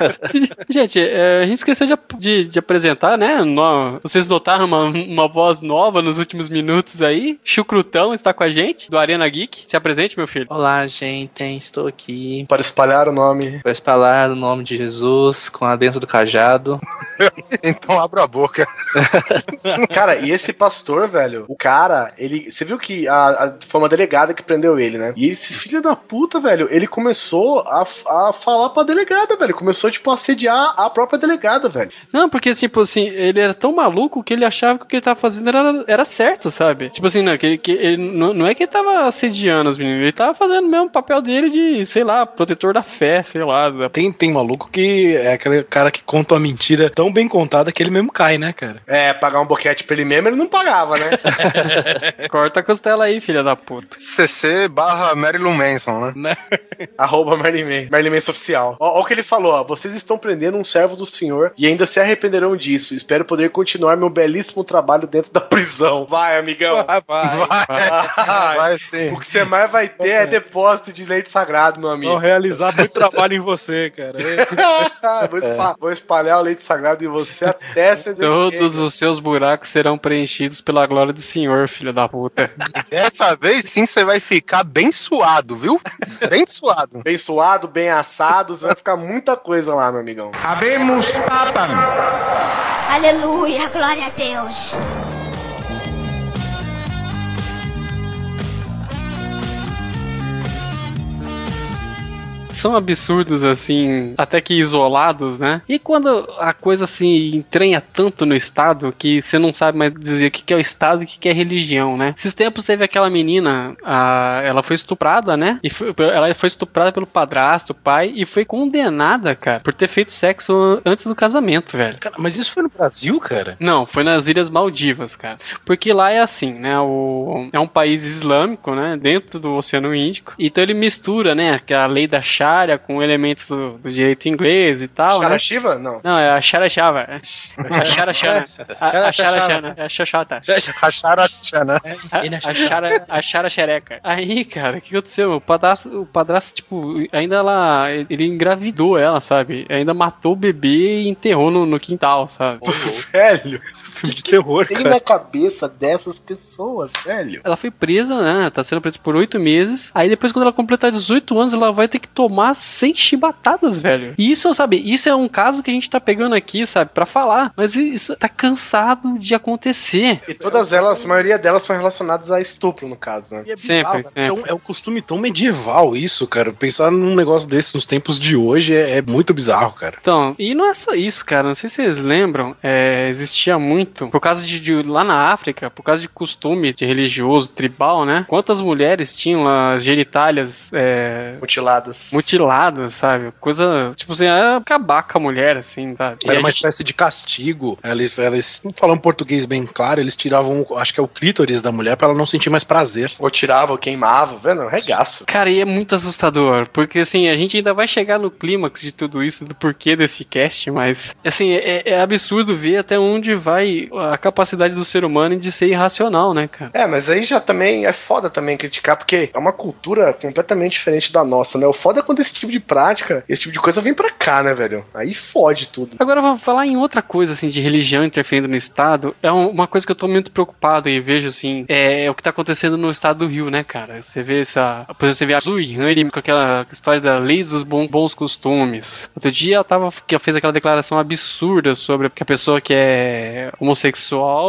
Speaker 2: (laughs)
Speaker 3: Gente, é, a gente esqueceu de, de- de apresentar, né? No- vocês notaram uma, uma voz nova nos últimos minutos aí? Chucrutão está com a gente, do Arena Geek. Se apresente, meu filho.
Speaker 10: Olá, gente, estou aqui
Speaker 1: Para espalhar o nome.
Speaker 10: para espalhar o nome de Jesus com a benção do cajado. (laughs)
Speaker 2: Então abra a boca. (laughs)
Speaker 1: Cara, e esse pastor, velho, o cara, ele. Você viu que a, a- foi uma delegada que prendeu ele, né? E esse filho da puta, velho, ele começou a, a falar pra delegada, velho. Começou, tipo, a assediar a própria delegada, velho.
Speaker 3: Não, porque, tipo assim, ele era tão maluco que ele achava que o que ele tava fazendo era, era certo, sabe? Tipo assim, não, que, que ele, não, não é que ele tava assediando as meninas, ele tava fazendo mesmo o papel dele de, sei lá, protetor da fé, sei lá. da-
Speaker 5: Tem, tem maluco que é aquele cara que conta uma mentira tão bem contada que ele mesmo cai, né, cara?
Speaker 1: É, pagar um boquete pra ele mesmo, ele não pagava, né? (laughs)
Speaker 3: Corta a costela aí, filha da puta.
Speaker 2: CC barra Marilyn Manson, né? (laughs)
Speaker 1: Arroba Merlin Man- Merlin Manson oficial. Ó, ó o que ele falou, ó. Vocês estão prendendo um servo do senhor e ainda se arrependerão disso. Espero poder continuar meu belíssimo trabalho dentro (laughs) da prisão. Vai, amigão.
Speaker 5: Vai, vai.
Speaker 1: Vai. (laughs)
Speaker 2: Vai sim.
Speaker 1: O que você mais vai ter é depósito de leite sagrado, meu amigo.
Speaker 5: Vão realizar muito trabalho em você, cara. (laughs)
Speaker 1: vou, espa- vou espalhar o leite sagrado em você até você
Speaker 3: Todos os seus buracos serão preenchidos pela glória do Senhor, filho da puta.
Speaker 2: Dessa vez sim você vai ficar bem suado, viu? Bem suado.
Speaker 1: Bem suado, bem assado, você vai ficar muita coisa lá, meu amigão.
Speaker 7: Aleluia, glória a Deus. Cheers.
Speaker 3: São absurdos, assim, até que isolados, né? E quando a coisa se entranha tanto no Estado que você não sabe mais dizer o que é o Estado e o que é religião, né? Esses tempos teve aquela menina, a, ela foi estuprada, né? E foi- ela foi estuprada pelo padrasto, pai, e foi condenada, cara, por ter feito sexo antes do casamento, velho.
Speaker 5: Cara, mas isso foi no Brasil, cara?
Speaker 3: Não, foi nas Ilhas Maldivas, cara. Porque lá é assim, né? O, é um país islâmico, né? Dentro do Oceano Índico. Então ele mistura, né? A lei da Sharia com elementos do, do direito inglês e tal, né?
Speaker 1: Charashiva? Não.
Speaker 3: Não, é a Charachava. (laughs) A Charachana. A a Charachana. É a Xoxota. (laughs)
Speaker 2: A Xana.
Speaker 3: A, a, chara, a chara xereca. Aí, cara, o que aconteceu? O padrasto, o padrasto, tipo, ainda ela. Ele engravidou ela, sabe? Ainda matou o bebê e enterrou no, no quintal, sabe?
Speaker 1: Velho,
Speaker 5: Filme de terror,
Speaker 1: tem
Speaker 5: cara.
Speaker 1: na cabeça dessas pessoas, velho.
Speaker 3: Ela foi presa, né? Tá sendo presa por oito meses. Aí depois, quando ela completar 18 anos, ela vai ter que tomar 100 chibatadas, velho. E isso, sabe, isso é um caso que a gente tá pegando aqui, sabe, pra falar. Mas isso tá cansado de acontecer.
Speaker 1: E todas elas, a maioria delas são relacionadas a estupro, no caso, né?
Speaker 5: E é
Speaker 3: Sempre,
Speaker 5: bizarro,
Speaker 3: sempre.
Speaker 5: É um, é um costume tão medieval isso, cara. Pensar num negócio desse nos tempos de hoje é, é muito bizarro, cara.
Speaker 3: Então, e não é só isso, cara. Não sei se vocês lembram, é, existia muito, por causa de, de- lá na África, por causa de costume de religioso, tribal, né? Quantas mulheres tinham as genitálias é,
Speaker 1: Mutiladas.
Speaker 3: mutiladas, sabe? Coisa, tipo assim, era acabar com a mulher, assim, sabe? E
Speaker 5: Era
Speaker 3: a
Speaker 5: uma
Speaker 3: gente-
Speaker 5: espécie de castigo. Eles, eles não falam português bem claro, eles tiravam, acho que é o clítoris da mulher pra ela não sentir mais prazer.
Speaker 1: Ou tirava, ou queimava, vendo? Regaço.
Speaker 3: Cara, e é muito assustador, porque assim, a gente ainda vai chegar no clímax de tudo isso, do porquê desse cast, mas assim, é, é absurdo ver até onde vai a capacidade do ser humano de ser irracional, né, cara?
Speaker 1: É, mas aí já também é foda também criticar, porque é uma cultura completamente diferente da nossa, né? O foda é quando esse tipo de prática, esse tipo de coisa vem pra cá, né, velho? Aí fode tudo.
Speaker 3: Agora, vou falar em outra coisa, assim, de religião interferindo no Estado. É um- uma coisa que eu tô muito preocupado e vejo, assim, é, o que tá acontecendo no estado do Rio, né, cara? Você vê essa. Por exemplo, você vê a Zui ele com aquela história da lei dos bons, costumes. Outro dia ela tava, que fez aquela declaração absurda sobre que a pessoa que é homossexual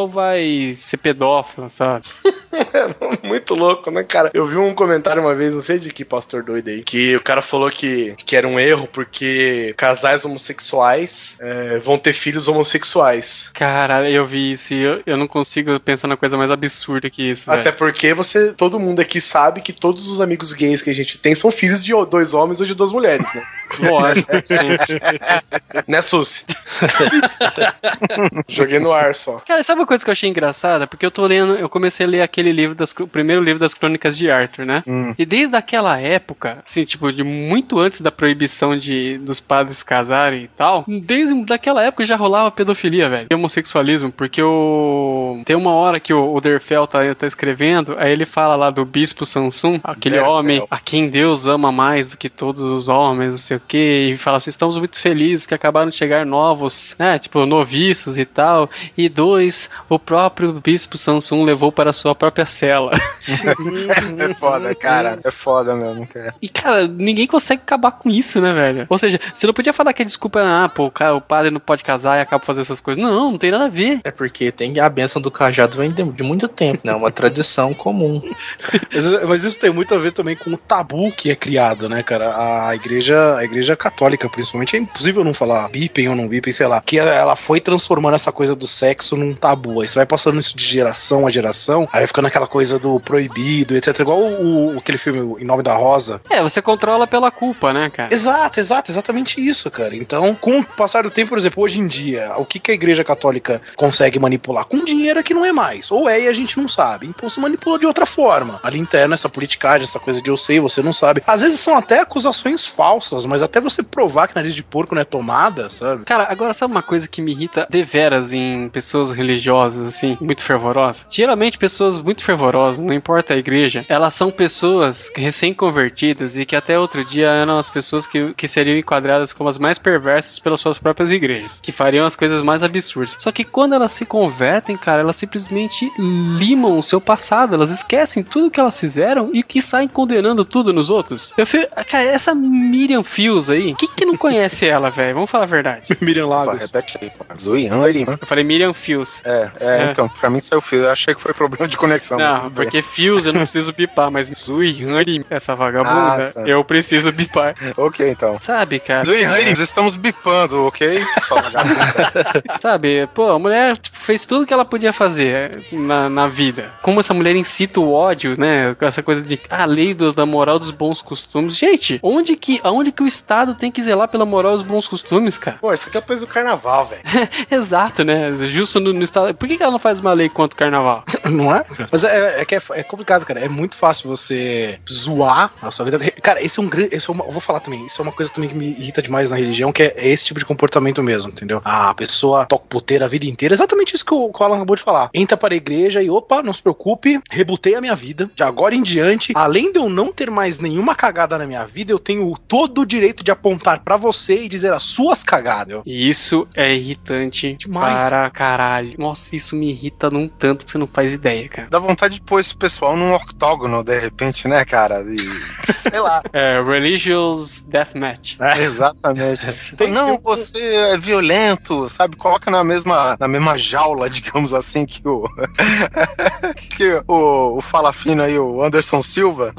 Speaker 3: vai ser pedófila, sabe? (laughs) (laughs)
Speaker 1: Muito louco, né, cara? Eu vi um comentário uma vez, não sei de que pastor doido aí, que o cara falou que, que era um erro porque casais homossexuais é, vão ter filhos homossexuais.
Speaker 3: Cara, eu vi isso e eu, eu não consigo pensar na coisa mais absurda que isso.
Speaker 1: Até
Speaker 3: velho.
Speaker 1: porque você, todo mundo aqui sabe que todos os amigos gays que a gente tem são filhos de dois homens ou de duas mulheres, né? (laughs)
Speaker 3: Lógico, sim. (laughs)
Speaker 1: né, Susi? Joguei no ar só.
Speaker 3: Cara, sabe uma coisa que eu achei engraçada? Porque eu tô lendo, eu comecei a ler aquele livro, das, o primeiro livro das crônicas de Arthur, né? E desde aquela época, assim, tipo, de muito antes da proibição de dos padres casarem e tal, desde daquela época já rolava pedofilia, velho. E homossexualismo, porque o. Tem uma hora que o, o Derfel tá, tá escrevendo, aí ele fala lá do bispo Sansum, aquele
Speaker 1: Derfel.
Speaker 3: homem a quem Deus ama mais do que todos os homens, não sei o que, e fala assim: estamos muito felizes que acabaram de chegar novos, né? Tipo, noviços e tal. E dois, o próprio bispo Sansum levou para sua própria cela.
Speaker 2: É foda, cara. É foda mesmo, cara.
Speaker 3: E, cara, ninguém consegue acabar com isso, né, velho? Ou seja, você não podia falar que a desculpa é, ah, pô, o, cara, o padre não pode casar e acaba fazendo essas coisas. Não, não tem nada a ver.
Speaker 10: É porque tem a benção do cajado vem de, de muito tempo, né? Uma tradição comum.
Speaker 5: Mas, mas isso tem muito a ver também com o tabu que é criado, né, cara? A igreja, a igreja católica, principalmente, é impossível não falar bipem ou não bipem, sei lá. Que ela foi transformando essa coisa do sexo num tabu. Aí você vai passando isso de geração a geração, aí vai ficando aquela coisa do proibido, etc. Igual o, o- aquele filme Em Nome da Rosa.
Speaker 3: É, você controla pela culpa, né, cara?
Speaker 5: Exato, exato, exatamente isso, cara. Então, com o passar do tempo, por exemplo, hoje em dia, o que, que a igreja católica consegue manipular? Com dinheiro que não é mais. Ou é e a gente não sabe. Então se manipula de outra forma. Ali interna, essa politicagem, essa coisa de eu sei, você não sabe. Às vezes são até acusações falsas, mas até você provar que nariz de porco não é tomada, sabe?
Speaker 3: Cara, agora sabe uma coisa que me irrita deveras em pessoas religiosas, assim, muito fervorosas? Geralmente pessoas muito fervorosas, não importa a igreja, elas são pessoas recém-convertidas e que até outro dia eram as pessoas que, que seriam enquadradas como as mais perversas pelas suas próprias igrejas, que fariam as coisas mais absurdas. Só que quando elas se convertem, cara, elas simplesmente limam o seu passado, elas esquecem tudo que elas fizeram e que saem condenando tudo nos outros. Eu fui, cara, essa Miriam Fields aí, quem que não conhece ela, velho? Vamos falar a verdade. (laughs)
Speaker 5: Miriam
Speaker 2: Pô,
Speaker 5: Lagos.
Speaker 2: repete aí, pô. Ali, mano.
Speaker 3: Eu falei Miriam Fields.
Speaker 2: É, é,
Speaker 3: É.
Speaker 2: então, pra mim saiu fio. Eu achei que foi problema de conexão.
Speaker 3: Não, porque fios eu não preciso bipar, mas Zui, Honey, essa vagabunda,
Speaker 2: Ah, tá.
Speaker 3: eu preciso bipar.
Speaker 2: Ok, então.
Speaker 3: Sabe, cara?
Speaker 2: Zoe Hannes, estamos bipando, ok? (laughs)
Speaker 3: Sabe, pô, a mulher tipo, fez tudo que ela podia fazer na, na vida. Como essa mulher incita o ódio, né? Com essa coisa de a lei do- da moral dos bons costumes. Gente, onde que, aonde que o Estado tem que zelar pela moral dos bons costumes, cara?
Speaker 1: Pô, isso aqui é o país do carnaval, velho. (laughs)
Speaker 3: Exato, né? Justo no, no Estado. Por que, que ela não faz uma lei contra o carnaval?
Speaker 5: Não é? (laughs) Mas é, é que é, é complicado, cara. É muito fácil você zoar a sua vida. Cara, esse é um grande. esse é uma- Eu vou falar também. Isso é uma coisa também que me irrita demais na religião, que é, é esse tipo de comportamento mesmo, entendeu? A pessoa toca puteira a vida inteira. Exatamente isso que o, que o Alan acabou de falar. Entra para a igreja e, opa, não se preocupe, rebutei a minha vida. De agora em diante, além de eu não ter mais nenhuma cagada na minha vida, eu tenho todo o direito de apontar pra você e dizer as suas cagadas.
Speaker 3: E isso é irritante
Speaker 5: Demais.
Speaker 3: para caralho. Nossa, isso me irrita num tanto que você não faz ideia, cara.
Speaker 2: Dá vontade de pôr esse pessoal num octógono, de repente, né, cara? E, sei lá. (laughs)
Speaker 3: É, Religious Deathmatch.
Speaker 2: Exatamente. (laughs)
Speaker 5: Tem-
Speaker 2: não,
Speaker 5: eu-
Speaker 2: você é violento, sabe? Coloca na mesma, na mesma jaula, (laughs) digamos assim, que o. que o, o Fala Fino aí, o Anderson Silva.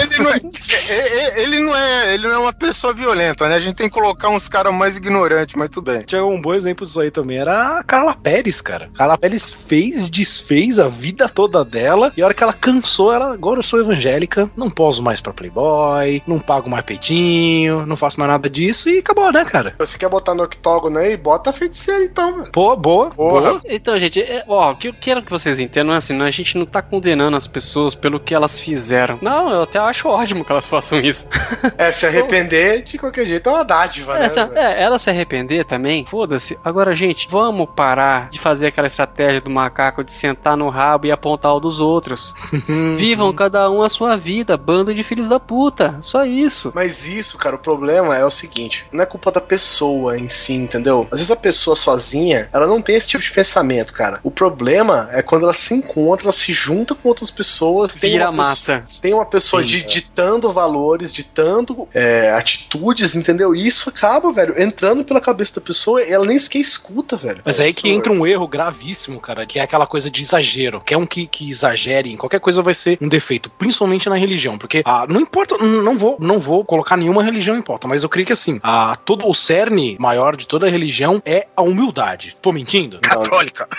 Speaker 2: Ele não, é, é- é- ele, não é, ele não é uma pessoa violenta, né? A gente tem que colocar uns caras mais ignorantes, mas tudo bem.
Speaker 5: Tinha um bom exemplo disso aí também, era a Carla Pérez, cara. Carla Pérez fez, desfez a vida toda dela, e a hora que ela cansou, ela, agora eu sou evangélica, não poso mais pra Playboy, não pago mais peitinho, não faço mais nada disso, e acabou, né, cara?
Speaker 1: Você quer botar no octógono aí? Bota a feiticeira então, velho.
Speaker 5: Pô, boa, boa.
Speaker 3: Então, gente, é, ó, o que eu quero que vocês entendam é assim, né, a gente não tá condenando as pessoas pelo que elas fizeram. Não, eu até acho ótimo que elas façam isso. (laughs)
Speaker 1: É, se arrepender, de qualquer jeito, é uma dádiva, né?
Speaker 3: Essa,
Speaker 1: velho?
Speaker 3: é, ela se arrepender também, foda-se. Agora, gente, vamos parar de fazer aquela estratégia do macaco de sentar no rabo e apontar o dos outros. (laughs) Vivam cada um a sua vida, bando de filhos da puta. Só isso.
Speaker 1: Mas isso, cara, o problema é o seguinte: não é culpa da pessoa em si, entendeu? Às vezes a pessoa sozinha, ela não tem esse tipo de pensamento, cara. O problema é quando ela se encontra, ela se junta com outras pessoas, tem
Speaker 3: Vira
Speaker 1: uma pessoa-
Speaker 3: massa.
Speaker 1: Tem uma pessoa
Speaker 3: Sim,
Speaker 1: di-
Speaker 3: é.
Speaker 1: ditando valores, ditando é, atitudes, entendeu? E isso acaba, velho, entrando pela cabeça da pessoa e ela nem sequer escuta, velho.
Speaker 5: Mas é aí que entra um erro gravíssimo, cara, que é aquela coisa de exagero. Que é um que, que exagere em qualquer coisa vai ser um defeito, principalmente na religião, porque ah, não importa, não vou, não vou colocar nenhuma religião em pauta, mas eu creio que assim, ah, todo o cerne maior de toda religião é a humildade. Tô mentindo?
Speaker 2: Católica. (laughs)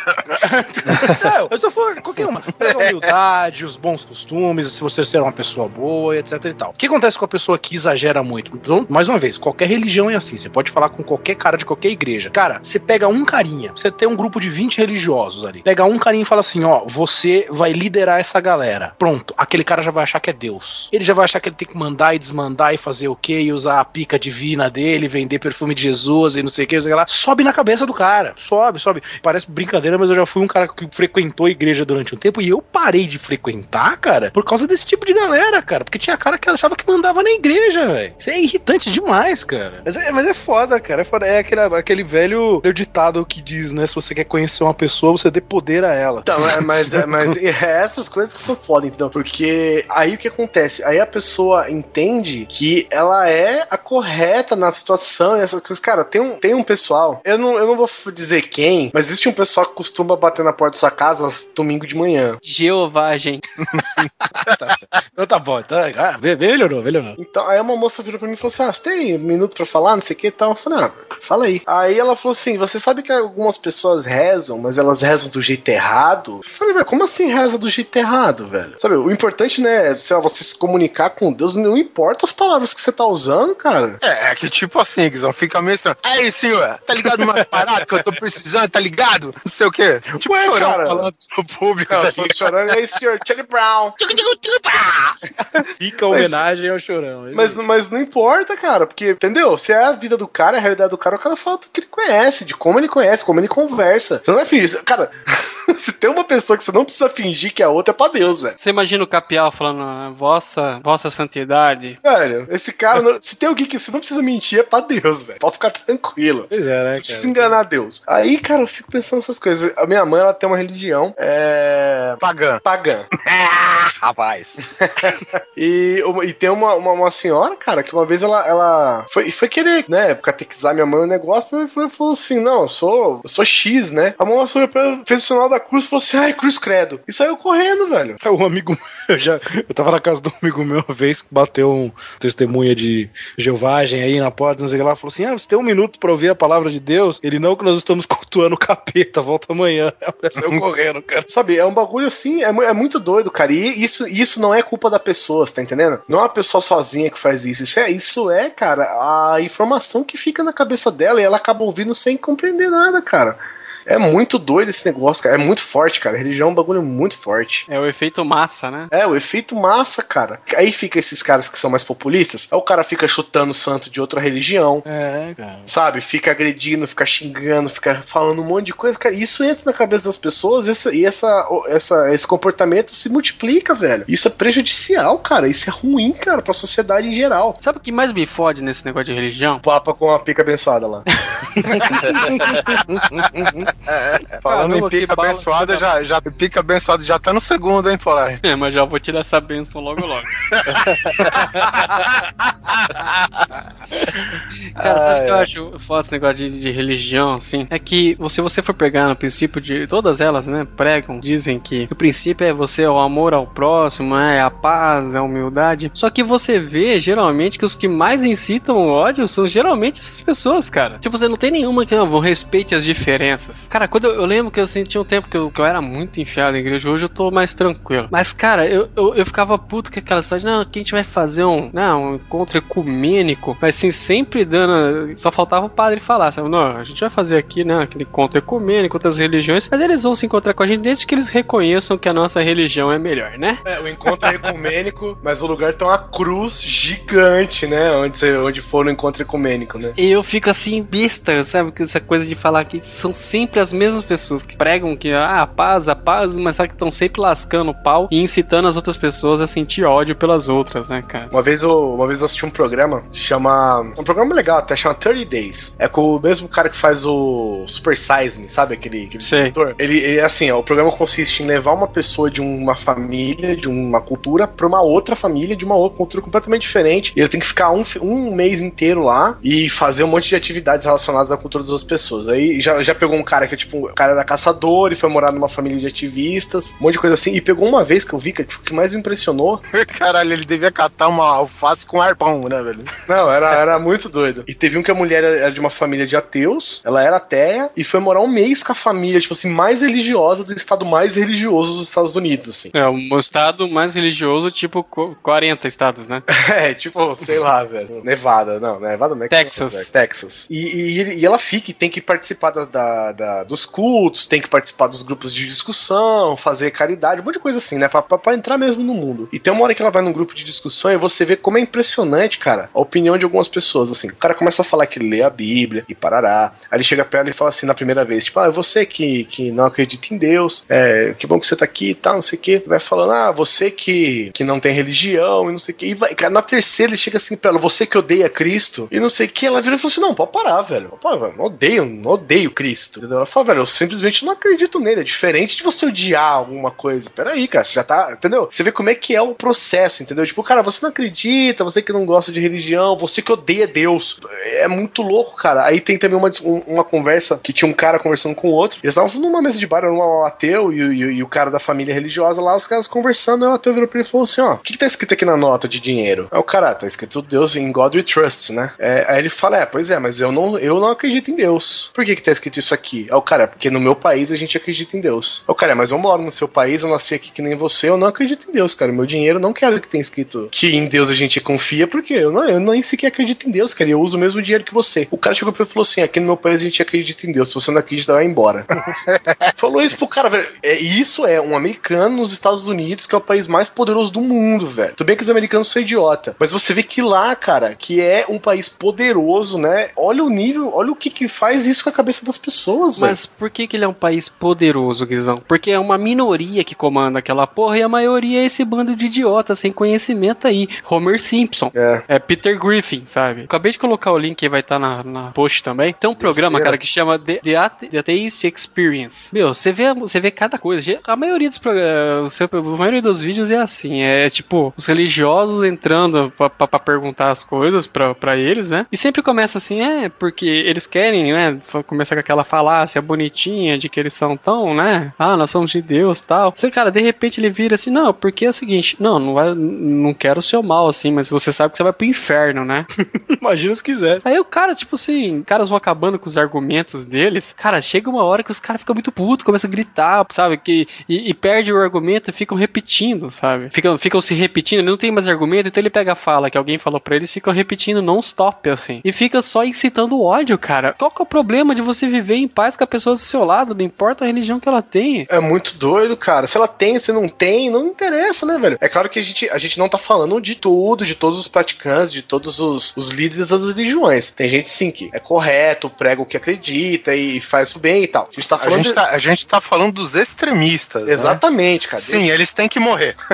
Speaker 5: É, eu estou falando qualquer uma. Mas a humildade, os bons costumes, se você ser uma pessoa boa, etc e tal. O que acontece com a pessoa que exagera muito? Então, mais uma vez, qualquer religião é assim. Você pode falar com qualquer cara de qualquer igreja. Cara, você pega um carinha, você tem um grupo de 20 religiosos ali. Pega um carinha e fala assim: ó, você vai liderar essa galera. Pronto, aquele cara já vai achar que é Deus. Ele já vai achar que ele tem que mandar e desmandar e fazer o quê? E usar a pica divina dele, vender perfume de Jesus e não sei o que, não sei o que lá. Sobe na cabeça do cara. Sobe, sobe. Parece brincadeira, mas eu já fui um cara que frequentou a igreja durante um tempo e eu parei de frequentar, cara, por causa desse tipo de galera, cara. Porque tinha cara que achava que mandava na igreja, velho. Isso é irritante demais, cara. Mas é, mas é foda, cara. É foda. É aquele, aquele velho ditado que diz, né? Se você quer conhecer uma pessoa, você dê poder a ela.
Speaker 1: Então, é, mas, é, (laughs) mas (laughs) é essas coisas que são foda, entendeu? Porque aí o que acontece? Aí a pessoa entende que ela é a correta na situação e essas coisas. Cara, tem um, tem um pessoal, eu não, eu não vou dizer quem, mas existe um pessoal que costuma bater na porta da sua casa às domingo de manhã.
Speaker 3: Jeová, gente. (laughs)
Speaker 5: Então tá bom. Tá, ah, melhorou, melhorou.
Speaker 1: Então, aí uma moça virou pra mim e falou assim: Ah, você tem um minuto pra falar, não sei o que e tal? Eu falei, ah, fala aí. Aí ela falou assim: você sabe que algumas pessoas rezam, mas elas rezam do jeito errado? Eu falei, velho, como assim reza do jeito errado, velho? Sabe, o importante, né, sei lá, você se comunicar com Deus, não importa as palavras que você tá usando, cara.
Speaker 2: É, é que tipo assim, Guizão, fica meio estranho. Aí, senhor, tá ligado umas (laughs) paradas que eu tô precisando, tá ligado? Não sei o quê. Tipo,
Speaker 1: Ué,
Speaker 2: chorão
Speaker 1: cara.
Speaker 2: falando pro público,
Speaker 1: Não,
Speaker 2: tá
Speaker 1: se chorando, aí, senhor Charlie Brown.
Speaker 5: Fica a homenagem ao chorão.
Speaker 1: Mas, mas não importa, cara, porque, entendeu? Se é a vida do cara, é a realidade do cara, o cara fala do que ele conhece, de como ele conhece, como ele conversa. Você não é fingir. Cara, (laughs) se tem uma pessoa que você não precisa fingir que é a outra, é pra Deus, velho.
Speaker 3: Você imagina o Capial falando, "Ah, vossa, vossa santidade.
Speaker 1: Velho, esse cara, não- se tem alguém que você não precisa mentir, é pra Deus, velho. Pode ficar tranquilo.
Speaker 5: Pois é, né,
Speaker 1: Você precisa enganar Deus. Aí, cara, eu fico pensando essas coisas. A minha mãe, ela tem uma religião é...
Speaker 2: Pagã.
Speaker 1: pagã. (laughs)
Speaker 2: Rapaz. (laughs)
Speaker 1: E, e tem uma, uma, uma senhora, cara, que uma vez ela, ela foi, foi querer, né, catequizar minha mãe no negócio, mas falou, falou assim: não, eu sou, eu sou X, né? A mão foi pra, fez o sinal da cruz e falou assim: ai, cruz credo. E saiu correndo, velho.
Speaker 5: É, Um amigo meu, já, eu tava na casa do amigo meu uma vez que bateu um testemunha de Jeovagem aí na porta, não sei lá, falou assim: Ah, você tem um minuto pra ouvir a palavra de Deus? Ele não, que nós estamos (laughs) cultuando o capeta, volta amanhã. (laughs) Saiu correndo, cara.
Speaker 1: Sabe, é um bagulho assim, é, é muito doido, cara. E isso, isso não é culpa da pessoa, você tá entendendo? Não é uma pessoa sozinha que faz isso. Isso é, isso é, cara, a informação que fica na cabeça dela e ela acaba ouvindo sem compreender nada, cara. É muito doido esse negócio, cara. É muito forte, cara. A religião é um bagulho muito forte.
Speaker 3: É o efeito massa, né?
Speaker 1: É, o efeito massa, cara. Aí fica esses caras que são mais populistas. Aí o cara fica chutando o santo de outra religião.
Speaker 5: É, cara.
Speaker 1: Sabe? Fica agredindo, fica xingando, fica falando um monte de coisa. Cara, isso entra na cabeça das pessoas essa, e essa, essa, esse comportamento se multiplica, velho. Isso é prejudicial, cara. Isso é ruim, cara, pra sociedade em geral.
Speaker 3: Sabe o que mais me fode nesse negócio de religião?
Speaker 1: Papa com a pica abençoada lá. (laughs) (laughs)
Speaker 2: Falando
Speaker 3: Caramba,
Speaker 2: em pica abençoada, já, já, pica abençoada já tá no segundo, hein, Polar?
Speaker 3: É, mas já vou tirar essa benção logo logo. (laughs) Cara, sabe o que eu acho foda esse negócio de, de religião, assim? É que se você for pegar no princípio de. Todas elas, né? Pregam, dizem que o princípio é você, o amor ao próximo, é a paz, a humildade. Só que você vê, geralmente, que os que mais incitam o ódio são geralmente essas pessoas, cara. Tipo, você não tem nenhuma que, ah, vão respeite as diferenças. Cara, quando eu, eu lembro que eu senti um tempo que eu, que eu era muito enfiado na igreja, hoje eu tô mais tranquilo. Mas, cara, eu, eu, eu ficava puto com aquela história de, não, que a gente vai fazer um, não, um encontro ecumênico, mas assim, sempre dando. Só faltava o padre falar, sabe? Não, a gente vai fazer aqui, né, aquele encontro ecumênico, outras religiões, mas eles vão se encontrar com a gente desde que eles reconheçam que a nossa religião é melhor, né?
Speaker 1: É, o encontro é ecumênico, (laughs) mas o lugar tem uma cruz gigante, né? Onde, você, onde for no encontro ecumênico, né?
Speaker 3: E eu fico assim, besta, sabe? Essa coisa de falar que são sempre as mesmas pessoas que pregam que, ah, a paz, a paz, mas só que estão sempre lascando o pau e incitando as outras pessoas a sentir ódio pelas outras, né, cara?
Speaker 1: Uma vez, eu, uma vez eu assisti um programa, chama. Um programa legal até, chama 30 Days. É com o mesmo cara que faz o Super Size Me, sabe? Aquele, aquele
Speaker 3: Sei.
Speaker 1: diretor. Ele, ele, assim, ó, o programa consiste em levar uma pessoa de uma família, de uma cultura, pra uma outra família, de uma outra cultura completamente diferente. E ele tem que ficar um, um mês inteiro lá e fazer um monte de atividades relacionadas à cultura das outras pessoas. Aí já, já pegou um cara cara que, tipo, o cara era caçador e foi morar numa família de ativistas, um monte de coisa assim. E pegou uma vez que eu vi que o que mais me impressionou. (laughs)
Speaker 2: Caralho, ele devia catar uma alface com arpão, né, velho?
Speaker 1: Não, era, era muito doido. E teve um que a mulher era de uma família de ateus, ela era ateia, e foi morar um mês com a família, tipo assim, mais religiosa do estado mais religioso dos Estados Unidos, assim.
Speaker 3: É, o estado mais religioso, tipo co- 40 estados, né? (laughs)
Speaker 1: É, tipo, sei lá, velho. Nevada, não, Nevada não é
Speaker 3: Texas.
Speaker 1: É Texas. E, e, e ela fica e tem que participar da, da- da- dos cultos, tem que participar dos grupos de discussão, fazer caridade, um monte de coisa assim, né? Pra, pra- pra entrar mesmo no mundo. E tem uma hora que ela vai num grupo de discussão e você vê como é impressionante, cara, a opinião de algumas pessoas, assim. O cara começa a falar que ele lê a Bíblia e parará. Aí ele chega pra ela e fala assim na primeira vez, tipo, ah, você que, que não acredita em Deus, é, que bom que você tá aqui e tal, não sei o quê. Vai falando, ah, você que, que não tem religião e não sei o quê. E vai, cara, na terceira ele chega assim pra ela, você que odeia Cristo e não sei o que. Ela vira e fala assim: não, pode parar, velho. Pô, odeio, odeio Cristo. Entendeu? Ela fala, velho, eu simplesmente não acredito nele. É diferente de você odiar alguma coisa. Peraí, cara, você já tá. Entendeu? Você vê como é que é o processo, entendeu? Tipo, cara, você não acredita, você que não gosta de religião, você que odeia Deus. É muito louco, cara. Aí tem também uma, um- uma conversa que tinha um cara conversando com outro. Eles estavam numa mesa de bar, era um ateu e, o- e e o cara da família religiosa lá, os caras conversando. Aí o ateu virou pra ele e falou assim: ó, o que, que tá escrito aqui na nota de dinheiro? Aí o cara, "Ah, tá escrito Deus em God we trust, né? É, aí ele fala: é, pois é, mas eu não, eu não acredito em Deus. Por que, que tá escrito isso aqui? Aí o cara, "É porque no meu país a gente acredita em Deus. Aí o cara, "É, mas eu moro no seu país, eu nasci aqui que nem você, eu não acredito em Deus, cara. Meu dinheiro não quero que tenha escrito que em Deus a gente confia, porque eu, não, eu nem sequer acredito em Deus, cara. Eu uso o mesmo dinheiro que você. O cara chegou pra ele e falou assim: aqui no meu país a gente acredita em Deus. Se você não acredita, vai embora. (laughs) Falou isso pro cara, velho. É, isso é um americano nos Estados Unidos, que é o país mais poderoso do mundo, velho. Tudo bem que os americanos são idiota, mas você vê que lá, cara, que é um país poderoso, né? Olha o nível, olha o que que faz isso com a cabeça das pessoas, velho.
Speaker 3: Mas por que, que ele é um país poderoso, Guizão? Porque é uma minoria que comanda aquela porra e a maioria é esse bando de idiota sem conhecimento aí. Homer Simpson.
Speaker 1: É.
Speaker 3: Peter Griffin, sabe? Acabei de colocar o link aí, vai estar na, na post também. Tem um programa,
Speaker 1: queira.
Speaker 3: cara, que chama The, The, The Atheist Experience. Meu, você vê, você vê cada coisa. A maioria dos programas, a maioria dos vídeos é assim. É tipo, os religiosos entrando pra, pra- pra perguntar as coisas pra, pra eles, né? E sempre começa assim, é, porque eles querem, né? Começa com aquela falácia bonitinha de que eles são tão, né? Ah, nós somos de Deus tal. Você, cara, de repente ele vira assim, não, porque é o seguinte, não, não, vai, não quero o seu mal, assim, mas você sabe que você vai pro inferno, né? (laughs) Imagina se quiser. Aí o cara, tipo assim, caras vão acabando com os argumentos deles. Cara, chega uma hora que os caras ficam muito putos, começam a gritar, sabe? Que, e, e perde o argumento e ficam repetindo, sabe? Ficam, ficam se repetindo, não tem mais argumento, então ele pega a fala que alguém falou pra eles, ficam repetindo non-stop, assim. E fica só incitando o ódio, cara. Qual que é o problema de você viver em paz com a pessoa do seu lado? Não importa a religião que ela tem.
Speaker 1: É muito doido, cara. Se ela tem, se não tem, não interessa, né, velho? É claro que a gente, a gente não tá falando de tudo, de todos os praticantes, de todos os, os líderes das religiões. Tem gente, sim, que é correto, prega o que acredita e faz o bem e tal. A gente tá
Speaker 2: A
Speaker 1: falando.
Speaker 2: gente tá, a gente tá falando dos extremistas. né?
Speaker 1: Exatamente, cara.
Speaker 2: Sim, eles têm que morrer. (laughs)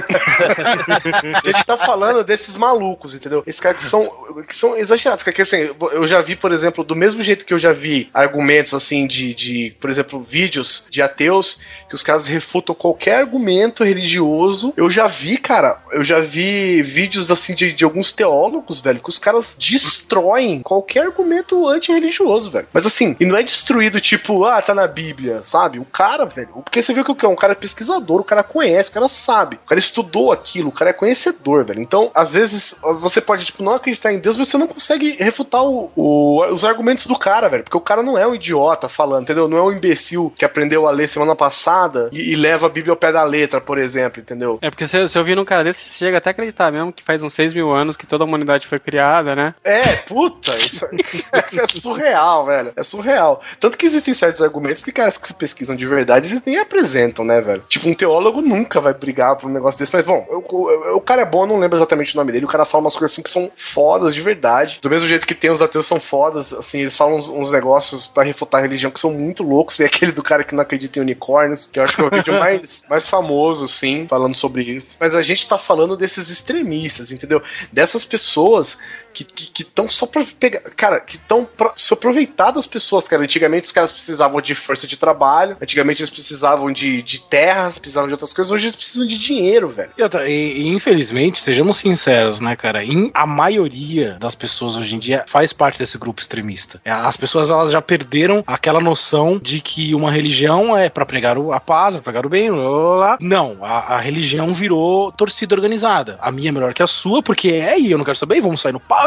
Speaker 1: A gente tá falando desses malucos, entendeu? Esses caras que são, que são exagerados. Porque assim, eu já vi, por exemplo, do mesmo jeito que eu já vi argumentos assim de, de por exemplo, vídeos de ateus, que os caras refutam qualquer argumento religioso. Eu já vi, cara, eu já vi vídeos assim de, de alguns teólogos, velho, que os caras destroem qualquer argumento antirreligioso, velho. Mas assim, e não é destruído tipo, ah, tá na Bíblia, sabe? O cara, velho, porque você viu que o que é? Um cara é pesquisador, o cara conhece, o cara sabe, o cara estudou aquilo, o cara é conhecedor, velho. Então, às vezes, você pode, tipo, não acreditar em Deus, mas você não consegue refutar o- o- os argumentos do cara, velho. Porque o cara não é um idiota falando, entendeu? Não é um imbecil que aprendeu a ler semana passada e, e leva a Bíblia ao pé da letra, por exemplo, entendeu?
Speaker 3: É porque se, se eu vir num cara desse, você chega até a acreditar mesmo que faz uns 6 mil anos que toda a humanidade foi criada, né?
Speaker 1: É, puta, isso (laughs) é surreal, velho. É surreal. Tanto que existem certos argumentos que caras que se pesquisam de verdade, eles nem apresentam, né, velho? Tipo, um teólogo nunca vai brigar por um negócio desse, mas bom, o, o- o cara é bom, eu não lembro exatamente o nome dele, o cara fala umas coisas assim que são fodas de verdade. Do mesmo jeito que tem os ateus são fodas, assim, eles falam uns, uns negócios pra refutar a religião que são muito loucos, e (laughs) aquele do cara que não acredita em unicórnios, que eu acho que é o vídeo mais, (laughs) mais famoso, sim, falando sobre isso. Mas a gente tá falando desses extremistas, entendeu? Dessas pessoas que estão só pra pegar. Cara, que estão se aproveitar das pessoas, cara. Antigamente os caras precisavam de força de trabalho, antigamente eles precisavam de, de terras, precisavam de outras coisas, hoje eles precisam de dinheiro, velho.
Speaker 5: E, e- infelizmente, sejamos sinceros, né, cara? A maioria das pessoas hoje em dia faz parte desse grupo extremista. É, As pessoas elas já perderam aquela noção de que uma religião é pra pregar a paz, pra pregar o bem, blá, blá, blá. Não, a, a religião virou torcida organizada. A minha é melhor que a sua, porque é aí, eu não quero saber, vamos sair no pau.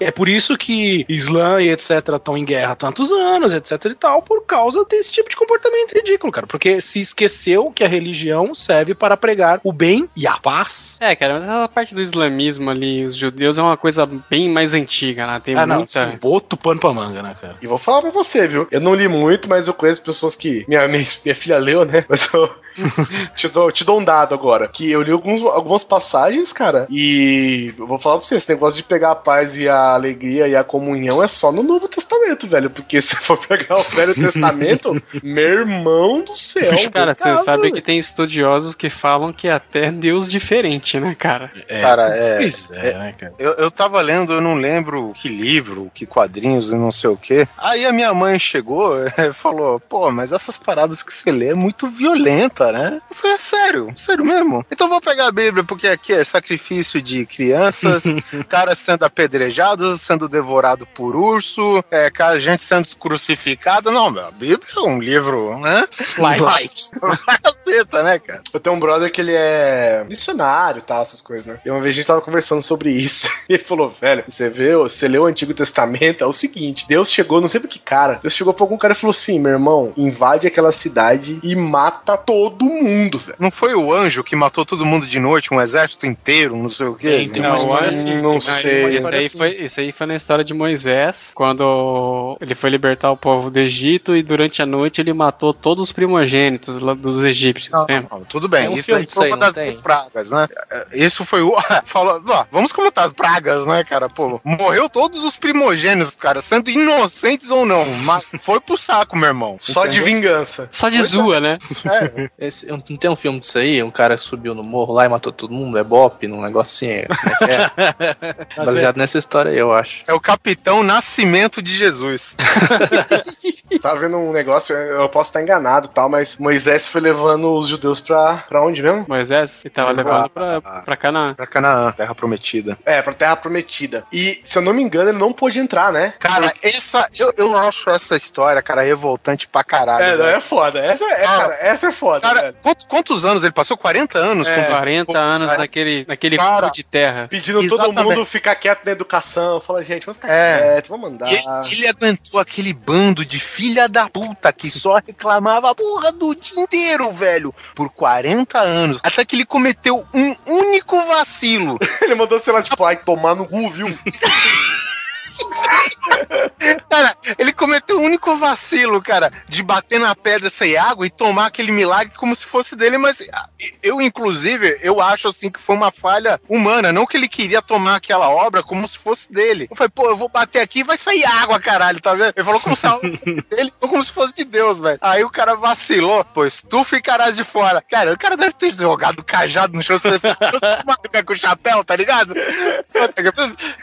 Speaker 5: É por isso que Islã e etc estão em guerra há tantos anos, etc e tal, por causa desse tipo de comportamento ridículo, cara. Porque se esqueceu que a religião serve para pregar o bem e a paz.
Speaker 3: É, cara, mas essa parte do islamismo ali, os judeus, é uma coisa bem mais antiga, né? Tem
Speaker 5: ah, não,
Speaker 3: muita.
Speaker 5: sim, boto pano pra manga, né, cara?
Speaker 1: E vou falar pra você, viu? Eu não li muito, mas eu conheço pessoas que. Minha, minha, minha filha leu, né? (laughs) Mas eu. (laughs) te, dou, te dou um dado agora. Que eu li alguns, algumas passagens, cara. E eu vou falar pra você: esse negócio de pegar a paz e a alegria e a comunhão é só no Novo Testamento, velho. Porque (laughs) se for pegar o Velho Testamento, meu irmão do céu.
Speaker 3: Cara, você sabe
Speaker 1: velho.
Speaker 3: que tem estudiosos que falam que é até Deus diferente, né, cara?
Speaker 2: Cara, é.
Speaker 5: Pois é, né, cara?
Speaker 2: Eu, eu tava lendo, eu não lembro que livro, que quadrinhos e não sei o quê. Aí a minha mãe chegou e falou: pô, mas essas paradas que você lê é muito violenta, né? Eu falei: é sério, sério mesmo? Então eu vou pegar a Bíblia, porque aqui é sacrifício de crianças, (laughs) cara sendo apedrejado, sendo devorado por urso, é, cara, gente sendo crucificada. Não, meu, a Bíblia é um livro, né?
Speaker 3: Light.
Speaker 2: Caceta, né, cara?
Speaker 1: Eu tenho um brother que ele é missionário e tal, essas coisas, né? E uma vez a gente tava conversando sobre isso. (laughs) E ele falou, velho, você vê, você leu o Antigo Testamento, é o seguinte: Deus chegou, não sei pra que cara, Deus chegou pra algum cara e falou assim: meu irmão, invade aquela cidade e mata todo mundo, velho.
Speaker 2: Não foi o anjo que matou todo mundo de noite, um exército inteiro, não sei o quê?
Speaker 5: Tem, tem uma
Speaker 3: Não,
Speaker 5: história
Speaker 3: olha,
Speaker 5: assim.
Speaker 1: não sei.
Speaker 3: Isso aí,
Speaker 5: assim.
Speaker 3: foi, isso aí foi na história de Moisés, quando ele foi libertar o povo do Egito e durante a noite ele matou todos os primogênitos dos egípcios.
Speaker 2: Não,
Speaker 3: lembra?
Speaker 2: não, tudo bem,
Speaker 10: um
Speaker 2: isso aí foi
Speaker 10: aí,
Speaker 2: uma
Speaker 10: não
Speaker 2: das duas pragas, né? Isso foi o. (laughs) Falou, ó, vamos comentar as pragas, né, cara? Pô, morreu todos os primogênitos, cara, sendo inocentes ou não. Mas (laughs) foi pro saco, meu irmão.
Speaker 1: Só de vingança.
Speaker 3: Só de zoa, né?
Speaker 2: É, (laughs)
Speaker 10: Esse, não tem um filme disso aí? Um cara subiu no morro lá e matou todo mundo? É Bop, num negócio assim? É, como é é? Baseado nessa história aí, eu acho.
Speaker 2: é o Capitão Nascimento de Jesus. (laughs)
Speaker 1: Tava vendo um negócio, eu posso estar enganado e tal, mas Moisés foi levando os judeus pra, pra onde mesmo?
Speaker 3: Moisés, ele tava levando pra, pra Canaã.
Speaker 2: Pra Canaã, terra prometida.
Speaker 1: É, pra Terra Prometida. E, se eu não me engano, ele não pôde entrar, né?
Speaker 2: Cara, essa. Eu, eu acho essa história, cara, revoltante pra caralho.
Speaker 1: É, não, é foda. Essa é,
Speaker 2: Ah.
Speaker 1: cara, essa é foda,
Speaker 2: Cara, quantos, quantos anos ele passou? 40 anos?
Speaker 1: É,
Speaker 2: com
Speaker 3: 40 anos naquele, naquele
Speaker 2: Cara,
Speaker 3: cu de terra.
Speaker 1: Pedindo
Speaker 2: Exatamente.
Speaker 1: todo mundo ficar quieto na educação. Fala, gente, vamos ficar
Speaker 2: É.
Speaker 1: quieto, vamos andar.
Speaker 2: E ele, ele aguentou aquele bando de filha da puta que só reclamava a porra do dia inteiro, velho. Por 40 anos. Até que ele cometeu um único vacilo. (laughs)
Speaker 1: Ele mandou, sei lá, tipo, ai, tomar no cu, viu? (laughs)
Speaker 2: Cara, ele cometeu um único vacilo, cara, de bater na pedra sem água e tomar aquele milagre como se fosse dele, mas ah, eu, inclusive, eu acho assim que foi uma falha humana, não que ele queria tomar aquela obra como se fosse dele. Eu falei, pô, eu vou bater aqui e vai sair água, caralho, tá vendo? Ele falou como se a obra fosse (laughs) dele, como se fosse de Deus, velho. Aí o cara vacilou, pois tu ficarás de fora. Cara, o cara deve ter jogado o cajado no chão, você com o chapéu, tá ligado?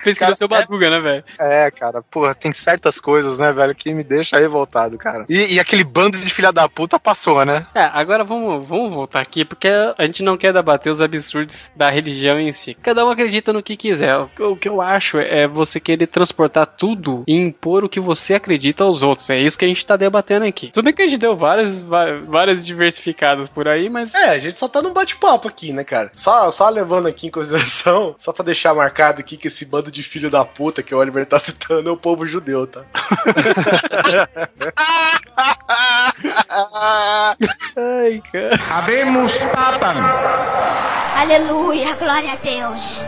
Speaker 3: Fez que
Speaker 2: Cara,
Speaker 3: seu Baduga, né, velho?
Speaker 2: É, cara, porra, tem certas coisas, né, velho, que me deixa revoltado, cara. E, e aquele bando de filha da puta passou, né?
Speaker 3: É, agora vamos, vamos voltar aqui, porque a gente não quer debater os absurdos da religião em si. Cada um acredita no que quiser. O, que- o que eu acho é você querer transportar tudo e impor o que você acredita aos outros. É isso que a gente tá debatendo aqui. Tudo bem que a gente deu várias, várias diversificadas por aí, mas.
Speaker 1: É, a gente só tá num bate-papo aqui, né, cara? Só, só levando aqui em consideração, (laughs) só pra deixar marcado aqui que esse bando de filho da puta que o Oliver tá citando é o povo judeu, tá?
Speaker 3: Ai, cara.
Speaker 6: Habemos Papa. Aleluia, glória a Deus.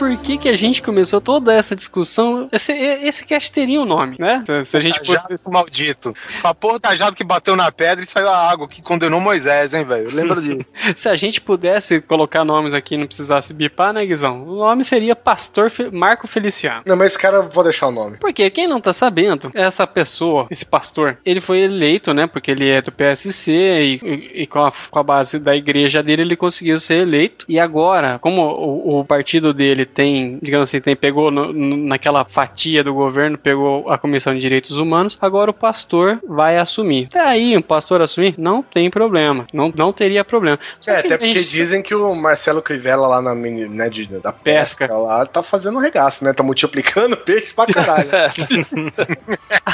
Speaker 3: Por que, que a gente começou toda essa discussão. Esse, esse cast teria um nome, né? Se- Se a gente fosse.
Speaker 2: Cajado maldito. A porra do cajado que bateu na pedra e saiu a água que condenou Moisés, hein, velho? Lembra (laughs) disso?
Speaker 3: Se a gente pudesse colocar nomes aqui e não precisasse bipar, né, Guizão? O nome seria Pastor Fe- Marco Feliciano.
Speaker 1: Não, mas esse cara, eu vou deixar o nome.
Speaker 3: Porque quem não tá sabendo, essa pessoa, esse pastor, ele foi eleito, né? Porque ele é do PSC e, e- e com, a, com a base da igreja dele, ele conseguiu ser eleito. E agora, como o, o partido dele tem, digamos assim, tem, pegou no- naquela fatia do governo, pegou a Comissão de Direitos Humanos, agora o pastor vai assumir. Até aí, um pastor assumir, não tem problema. Não, não teria problema. Só
Speaker 1: É, até porque
Speaker 3: gente-
Speaker 1: dizem que o Marcelo Crivella lá na mini, né, de, da pesca, lá tá fazendo um regaço, né? Tá multiplicando (laughs) peixe pra caralho. (laughs)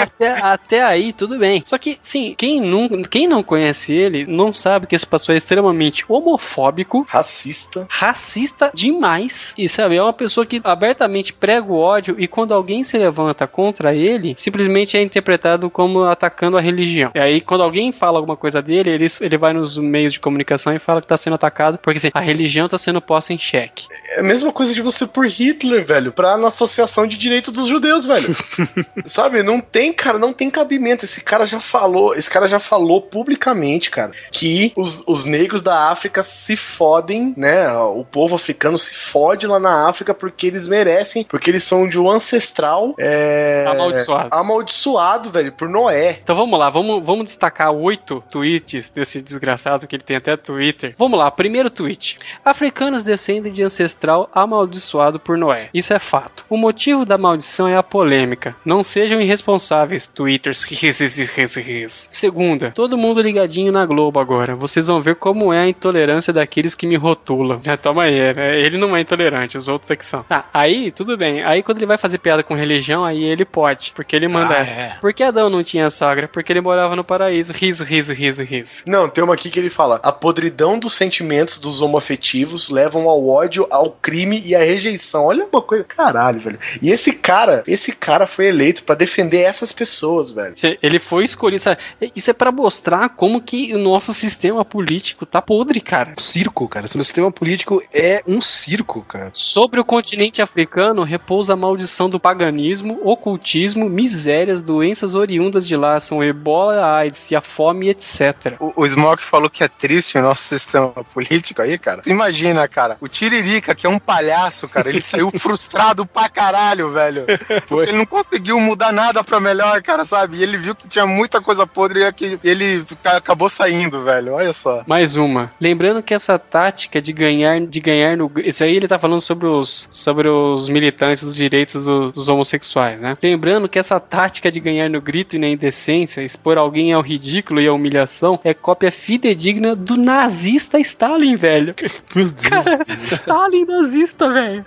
Speaker 3: até, até aí, tudo bem. Só que, sim, quem não, quem não conhece ele não sabe que esse pastor é extremamente homofóbico,
Speaker 1: racista,
Speaker 3: racista demais. E sabe, é uma pessoa que abertamente prega o ódio e quando alguém se levanta contra ele, simplesmente é interpretado como atacando a religião. E aí, quando alguém fala alguma coisa dele, ele, ele vai nos meios de comunicação e fala que tá sendo atacado porque assim, a religião tá sendo posta em xeque.
Speaker 1: É a mesma coisa de você por Hitler, velho, pra na Associação de Direito dos Judeus, velho. (laughs) Sabe, não tem, cara, não tem cabimento. Esse cara já falou, esse cara já falou publicamente, cara, que os, os negros da África se fodem, né? O povo africano se fode lá na África porque eles merecem, porque eles são de um ancestral é,
Speaker 3: Amaldiçoado.
Speaker 1: amaldiçoado, velho, por Noé.
Speaker 3: Então vamos lá, vamos, vamos destacar oito tweets desse desgraçado que ele tem até Twitter. Vamos lá, primeiro tweet. Africanos descendem de ancestral amaldiçoado por Noé. Isso é fato. O motivo da maldição é a polêmica. Não sejam irresponsáveis, twitters. (laughs) Segunda, todo mundo ligadinho na Globo agora. Vocês vão ver como é a intolerância daqueles que me rotulam. Já (laughs) toma aí, né? Ele não é intolerante, os outros é que são. Tá, aí tudo bem. Aí quando ele vai fazer piada com religião, aí ele pode. Porque ele manda
Speaker 5: Ah,
Speaker 3: essa.
Speaker 5: é.
Speaker 3: Por que Adão não tinha sogra? Porque ele morava no paraíso. Riso, riso, riso, riso.
Speaker 1: Não, tem uma aqui que ele fala: a podridão dos sentimentos dos homoafetivos levam ao ódio, ao crime e à rejeição. Olha uma coisa, caralho, velho. E esse cara, esse cara foi eleito pra defender essas pessoas, velho.
Speaker 3: Ele foi escolhido, sabe? Isso é pra mostrar como que o nosso sistema político tá podre, cara.
Speaker 5: Circo, cara. Esse sistema político é um circo, cara.
Speaker 3: Sobre o continente africano repousa a maldição do paganismo, ocultismo, misérias, doenças oriundas de lá, são ebola, a AIDS e a fome, etc.
Speaker 2: O, o Smoke falou que é triste o nosso sistema político aí, cara. Imagina, cara, o Tiririca, que é um palhaço, cara, ele saiu (laughs) frustrado pra caralho, velho. Porque ele não conseguiu mudar nada pra melhor, cara, sabe? E ele viu que tinha muita coisa podre e que ele ca- acabou saindo, velho. Olha só.
Speaker 3: Mais uma. Lembrando que essa tática de ganhar, de ganhar no. Isso aí ele tá falando sobre os, sobre os militantes dos direitos do- dos homossexuais, né? Lembrando que essa tática de ganhar no grito e na indecência, expor alguém ao ridículo e à humilhação, é cópia fidedigna do nazista Stalin, velho. (laughs) Cara, (laughs) Stalin nazista, velho.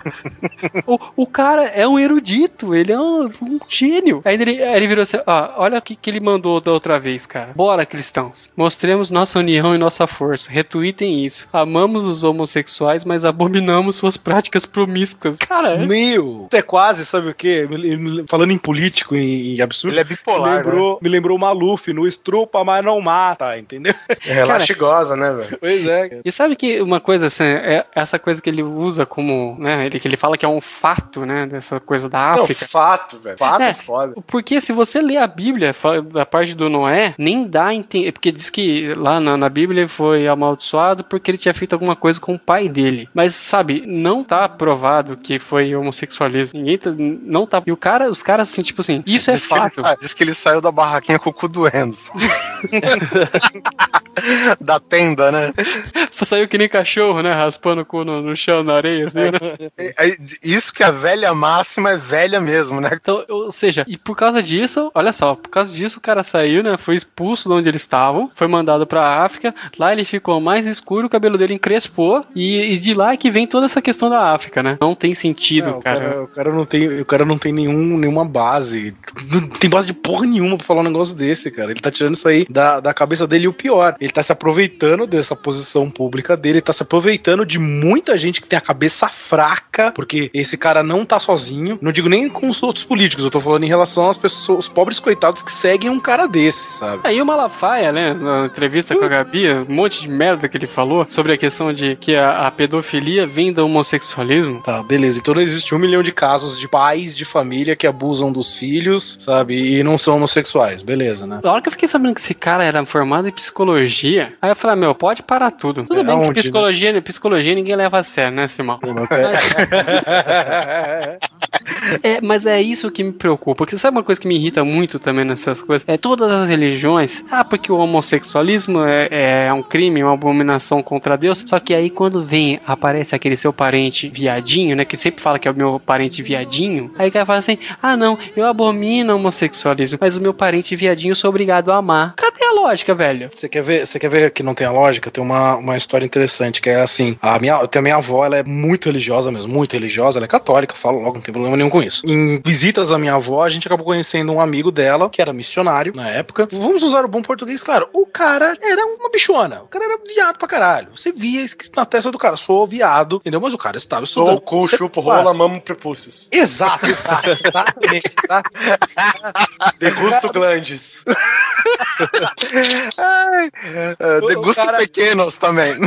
Speaker 3: O, o cara é um erudito, ele é um, um gênio. Aí ele, aí ele virou assim: ó, olha o que, que ele mandou da outra vez, cara. Bora, cristãos. Mostremos nossa união e nossa força. Retweetem isso. Amamos os homossexuais, mas abominamos suas práticas promíscuas. Cara,
Speaker 5: Meu, isso é quase, sabe o quê? Falando em político e, absurdo.
Speaker 2: Ele é bipolar,
Speaker 5: me lembrou, me lembrou o Maluf no estrupa, mas não mata, entendeu?
Speaker 1: É relaxa goza, né, velho?
Speaker 5: Pois é, cara.
Speaker 3: E sabe que uma coisa assim, é essa coisa que ele usa como, né, ele que ele fala que é um fato, né, dessa coisa da
Speaker 1: Não,
Speaker 3: África.
Speaker 1: fato, velho. Fato
Speaker 3: É.
Speaker 1: é foda.
Speaker 3: Porque se você lê a Bíblia, da parte do Noé, nem dá a entender. Porque diz que lá na, na Bíblia ele foi amaldiçoado porque ele tinha feito alguma coisa com o pai dele. Mas, sabe, não tá provado que foi homossexualismo. Ninguém tá, não tá. E o cara, os caras, assim, tipo assim, isso é
Speaker 2: Diz que, ele
Speaker 3: fato.
Speaker 2: sa- diz que ele saiu da barraquinha com o cu doendo. (laughs) (laughs) da tenda, né? (laughs)
Speaker 3: Saiu que nem cachorro, né? Raspando o cu no, no chão, na areia, assim, né? (laughs)
Speaker 2: É, é, Isso que a velha máxima é velha mesmo, né?
Speaker 3: Então, ou seja, e por causa disso, olha só, por causa disso o cara saiu, né? Foi expulso de onde eles estavam, foi mandado pra África. Lá ele ficou mais escuro, o cabelo dele encrespou. E, e de lá é que vem toda essa questão da África, né? Não tem sentido,
Speaker 5: Não, o,
Speaker 3: cara,
Speaker 5: o cara não tem, o cara não tem nenhum, nenhuma base. Não tem base de porra nenhuma pra falar um negócio desse, cara. Ele tá tirando isso aí da, da cabeça dele. E o pior, ele tá se aproveitando dessa posição pública dele, ele tá se aproveitando de muita gente que tem a cabeça fraca, porque esse cara não tá sozinho. Não digo nem com os outros políticos, eu tô falando em relação às pessoas, os pobres coitados que seguem um cara desse, sabe?
Speaker 3: Aí o Malafaia, né, na entrevista com a Gabi, um monte de merda que ele falou sobre a questão de que a, a pedofilia vem do homossexualismo.
Speaker 5: Tá, beleza. Então não existe um milhão de casos de pais de família que abusam dos filhos, sabe? E não são homossexuais, beleza, né?
Speaker 3: Na hora que eu fiquei sabendo que esse cara era formado em psicologia, aí eu falei, meu, pode parar tudo. Tudo
Speaker 5: É,
Speaker 3: bem que psicologia, psicologia ninguém leva a sério, né, Simão? (laughs) É, mas é isso que me preocupa. Porque sabe uma coisa que me irrita muito também nessas coisas? É todas as religiões. Ah, porque o homossexualismo é, é um crime, uma abominação contra Deus. Só que aí quando vem, aparece aquele seu parente viadinho, né? Que sempre fala que é o meu parente viadinho. Aí o cara fala assim: ah, não, eu abomino o homossexualismo, mas o meu parente viadinho eu sou obrigado a amar. Cadê a lógica, velho?
Speaker 5: Você quer ver, você quer ver que não tem a lógica? Tem uma, uma história interessante que é assim, a minha, até a minha avó, ela é muito religiosa mesmo, muito religiosa, ela é católica, falo logo, não tem problema nenhum com isso. Em visitas à minha avó, a gente acabou conhecendo um amigo dela, que era missionário na época. Vamos usar o bom português, claro. O cara era uma bichona. O cara era viado pra caralho. Você via escrito na testa do cara, sou viado, entendeu? Mas o cara estava estudando.
Speaker 1: Sou cu, chupo, rola, mamo, prepúcios.
Speaker 5: Exato, exato, exatamente. tá? (laughs)
Speaker 1: Degusto glandes. (laughs)
Speaker 2: Ai, é,
Speaker 5: O-
Speaker 2: de
Speaker 5: o
Speaker 2: gustos
Speaker 5: cara-
Speaker 2: pequenos também. (laughs)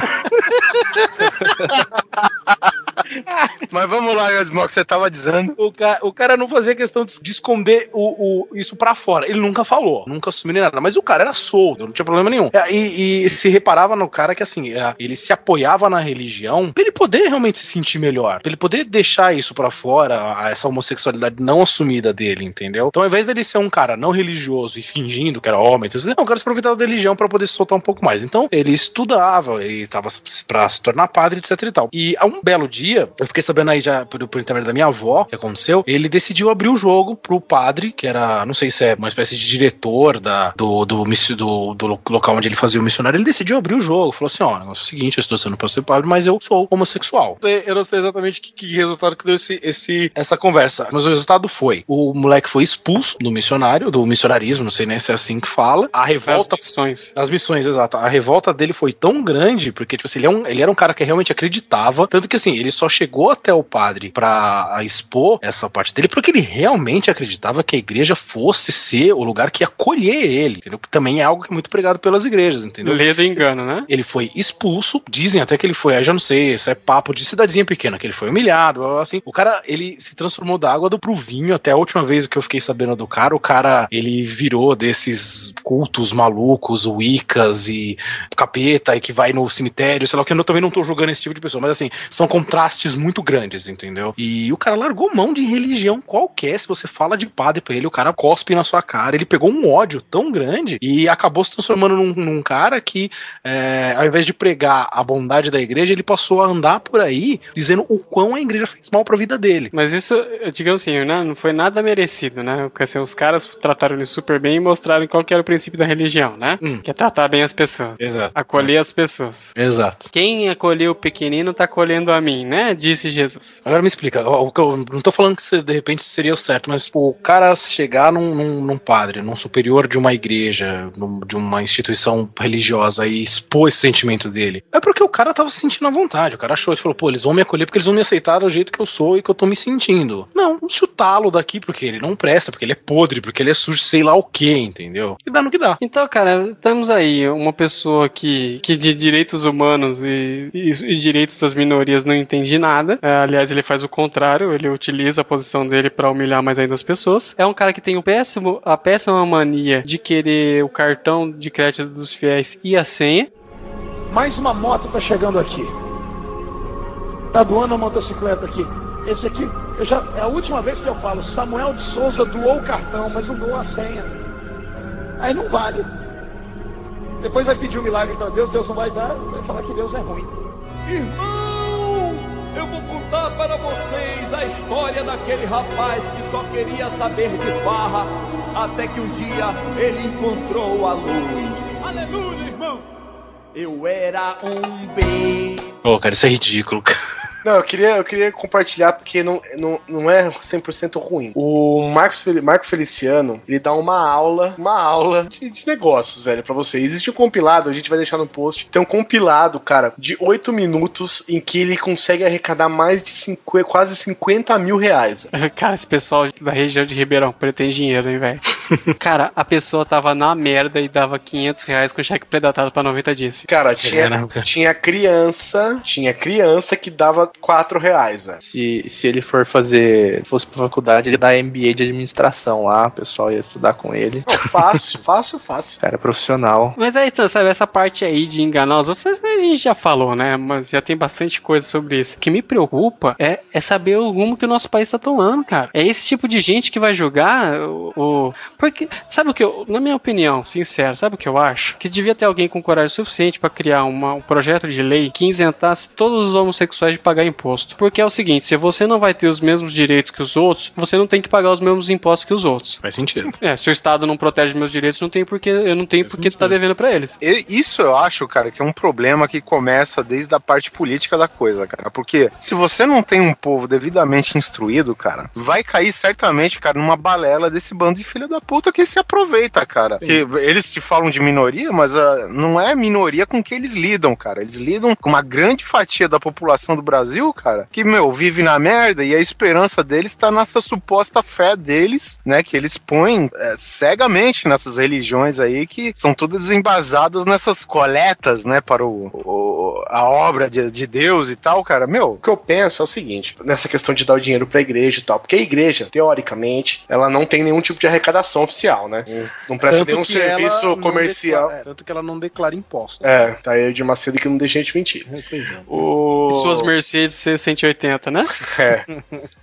Speaker 2: Mas vamos lá, Yasmo, o que você tava dizendo.
Speaker 5: O cara, o cara não fazia questão de, de esconder o, o- isso pra fora. Ele nunca falou, nunca assumiu nem nada. Mas o cara era solto, não tinha problema nenhum. É, E, e se reparava no cara que, assim, é, ele se apoiava na religião pra ele poder realmente se sentir melhor. Pra ele poder deixar isso pra fora, essa homossexualidade não assumida dele, entendeu? Então, ao invés dele ser um cara não religioso e fingindo que era homem, não, o cara se aproveitava da religião pra poder se soltar um pouco mais. Então, ele estudava, ele tava se- pra se tornar padre, etc e tal. E a um belo dia, eu fiquei sabendo aí já por, por intermédio da minha avó, o que aconteceu, ele decidiu abrir o jogo pro padre, que era, não sei se é uma espécie de diretor da, do, do, do, do lo- local onde ele fazia o missionário, ele decidiu abrir o jogo. Falou assim: ó, o negócio é o seguinte, eu estou sendo pra ser padre, mas eu sou homossexual. Eu não sei exatamente que, que resultado que deu esse, esse, essa conversa, mas o resultado foi: o moleque foi expulso do missionário, do missionarismo, não sei nem se é assim que fala. A
Speaker 3: As
Speaker 5: revolta
Speaker 3: missões.
Speaker 5: as missões, exato. A revolta dele foi tão grande, porque, tipo assim, ele, é um- ele era um cara que realmente acreditava. Tanto que, assim, ele só chegou até o padre pra expor essa parte dele, porque ele realmente acreditava que a igreja fosse ser o lugar que ia acolher ele, entendeu? Que também é algo que é muito pregado pelas igrejas, entendeu?
Speaker 3: Lê do engano, né?
Speaker 5: Ele foi expulso, dizem até que ele foi, já não sei, isso é papo de cidadezinha pequena, que ele foi humilhado, assim. O cara, ele se transformou da água do pro vinho, até a última vez que eu fiquei sabendo do cara, o cara, ele virou desses cultos malucos, wiccas e capeta, e que vai no cemitério, sei lá o que, eu também não tô julgando esse tipo de pessoa, mas assim, são contrastes muito grandes, entendeu? E o cara largou mão de religião qualquer, se você fala de padre pra ele, o cara cospe na sua cara, ele pegou um ódio tão grande e acabou se transformando num, num cara que é, ao invés de pregar a bondade da igreja, ele passou a andar por aí dizendo o quão a igreja fez mal pra vida dele.
Speaker 3: Mas isso, digamos assim, né, não foi nada merecido, né? Porque assim, os caras trataram ele super bem e mostraram qual que era o princípio da religião, né?
Speaker 5: Hum.
Speaker 3: Que é tratar bem as pessoas.
Speaker 5: Exato.
Speaker 3: Acolher as pessoas.
Speaker 5: Exato.
Speaker 3: Quem acolheu o pequenino tá acolhendo a mim, né? Disse Jesus.
Speaker 5: Agora me explica, ó, o que eu não tô falando que de repente seria o certo, mas o cara chegar num, num, num padre, num superior de uma igreja, num- de uma instituição religiosa e expor esse sentimento dele, é porque o cara tava se sentindo à vontade. O cara achou, ele falou, pô, eles vão me acolher porque eles vão me aceitar do jeito que eu sou e que eu tô me sentindo. Não, chutá-lo daqui porque ele não presta, porque ele é podre, porque ele é sujo, sei lá o que, entendeu? E dá no que dá.
Speaker 3: Então, cara, temos aí uma pessoa que, que de direitos humanos e, e- e direitos das minorias não entende nada. É, aliás, ele faz o contrário, ele utiliza a posição dele pra humilhar mais ainda as pessoas. É um cara que tem o péssimo, a péssima mania de querer o cartão de crédito dos fiéis e a senha.
Speaker 11: Mais uma moto tá chegando aqui. Tá doando a motocicleta aqui. Esse aqui, eu já, é a última vez que eu falo, Samuel de Souza doou o cartão, mas não doou a senha. Aí não vale. Depois vai pedir um milagre para Deus, Deus não vai dar, vai falar que Deus é ruim.
Speaker 12: Irmão, eu vou contar para vocês a história daquele rapaz que só queria saber de barra, até que um dia ele encontrou a luz. Aleluia, irmão! Eu era um bem.
Speaker 5: Pô, cara, isso é ridículo.
Speaker 1: Não, eu queria, eu queria compartilhar porque não, não, não é 100% ruim. O Marcos, Marco Feliciano, ele dá uma aula, uma aula de, de negócios, velho, pra você. Existe um compilado, a gente vai deixar no post. Tem um compilado, cara, de 8 minutos em que ele consegue arrecadar mais de 50, quase 50 mil reais. (laughs)
Speaker 3: Cara, esse pessoal da região de Ribeirão Preto tem dinheiro, hein, velho? (laughs) Cara, a pessoa tava na merda e dava 500 reais com cheque predatado pra 90 dias. filho.
Speaker 1: Cara, tinha, tinha criança, tinha criança que dava 4 reais, velho.
Speaker 10: Se, se ele for fazer, fosse pra faculdade, ele dá MBA de administração lá, o pessoal ia estudar com ele.
Speaker 1: Não, fácil, (laughs) fácil, fácil.
Speaker 10: Cara, profissional.
Speaker 3: Mas aí, então, sabe, essa parte aí de enganar os outros, a gente já falou, né? Mas já tem bastante coisa sobre isso. O que me preocupa é, é saber o rumo que o nosso país tá tomando, cara. É esse tipo de gente que vai julgar o. o- Porque, sabe o que eu, na minha opinião, sincero, sabe o que eu acho? Que devia ter alguém com coragem suficiente pra criar uma- um projeto de lei que isentasse todos os homossexuais de pagar imposto. Porque é o seguinte, se você não vai ter os mesmos direitos que os outros, você não tem que pagar os mesmos impostos que os outros.
Speaker 5: Faz sentido.
Speaker 3: É, se o Estado não protege meus direitos, não tem porque eu não tenho porque tá devendo pra eles.
Speaker 2: E- Isso eu acho, cara, que é um problema que começa desde a parte política da coisa, cara. Porque se você não tem um povo devidamente instruído, cara, vai cair certamente, cara, numa balela desse bando de filha da puta que se aproveita, cara. Que eles se falam de minoria, mas ah, não é minoria com que eles lidam, cara. Eles lidam com uma grande fatia da população do Brasil, cara, que, meu, vive na merda e a esperança deles tá nessa suposta fé deles, né? Que eles põem é, cegamente nessas religiões aí que são todas embasadas nessas coletas, né? Para o, o- a obra de, de Deus e tal, cara. Meu,
Speaker 1: O que eu penso é o seguinte, nessa questão de dar o dinheiro pra igreja e tal, porque a igreja, teoricamente, ela não tem nenhum tipo de arrecadação oficial, né? Não presta nenhum serviço comercial.
Speaker 5: declara- é, tanto que ela não declara imposto.
Speaker 1: É, tá aí de Macedo que não deixa a gente mentir.
Speaker 5: Pois é.
Speaker 1: O...
Speaker 3: E suas Mercedes C180, né? (laughs)
Speaker 1: É.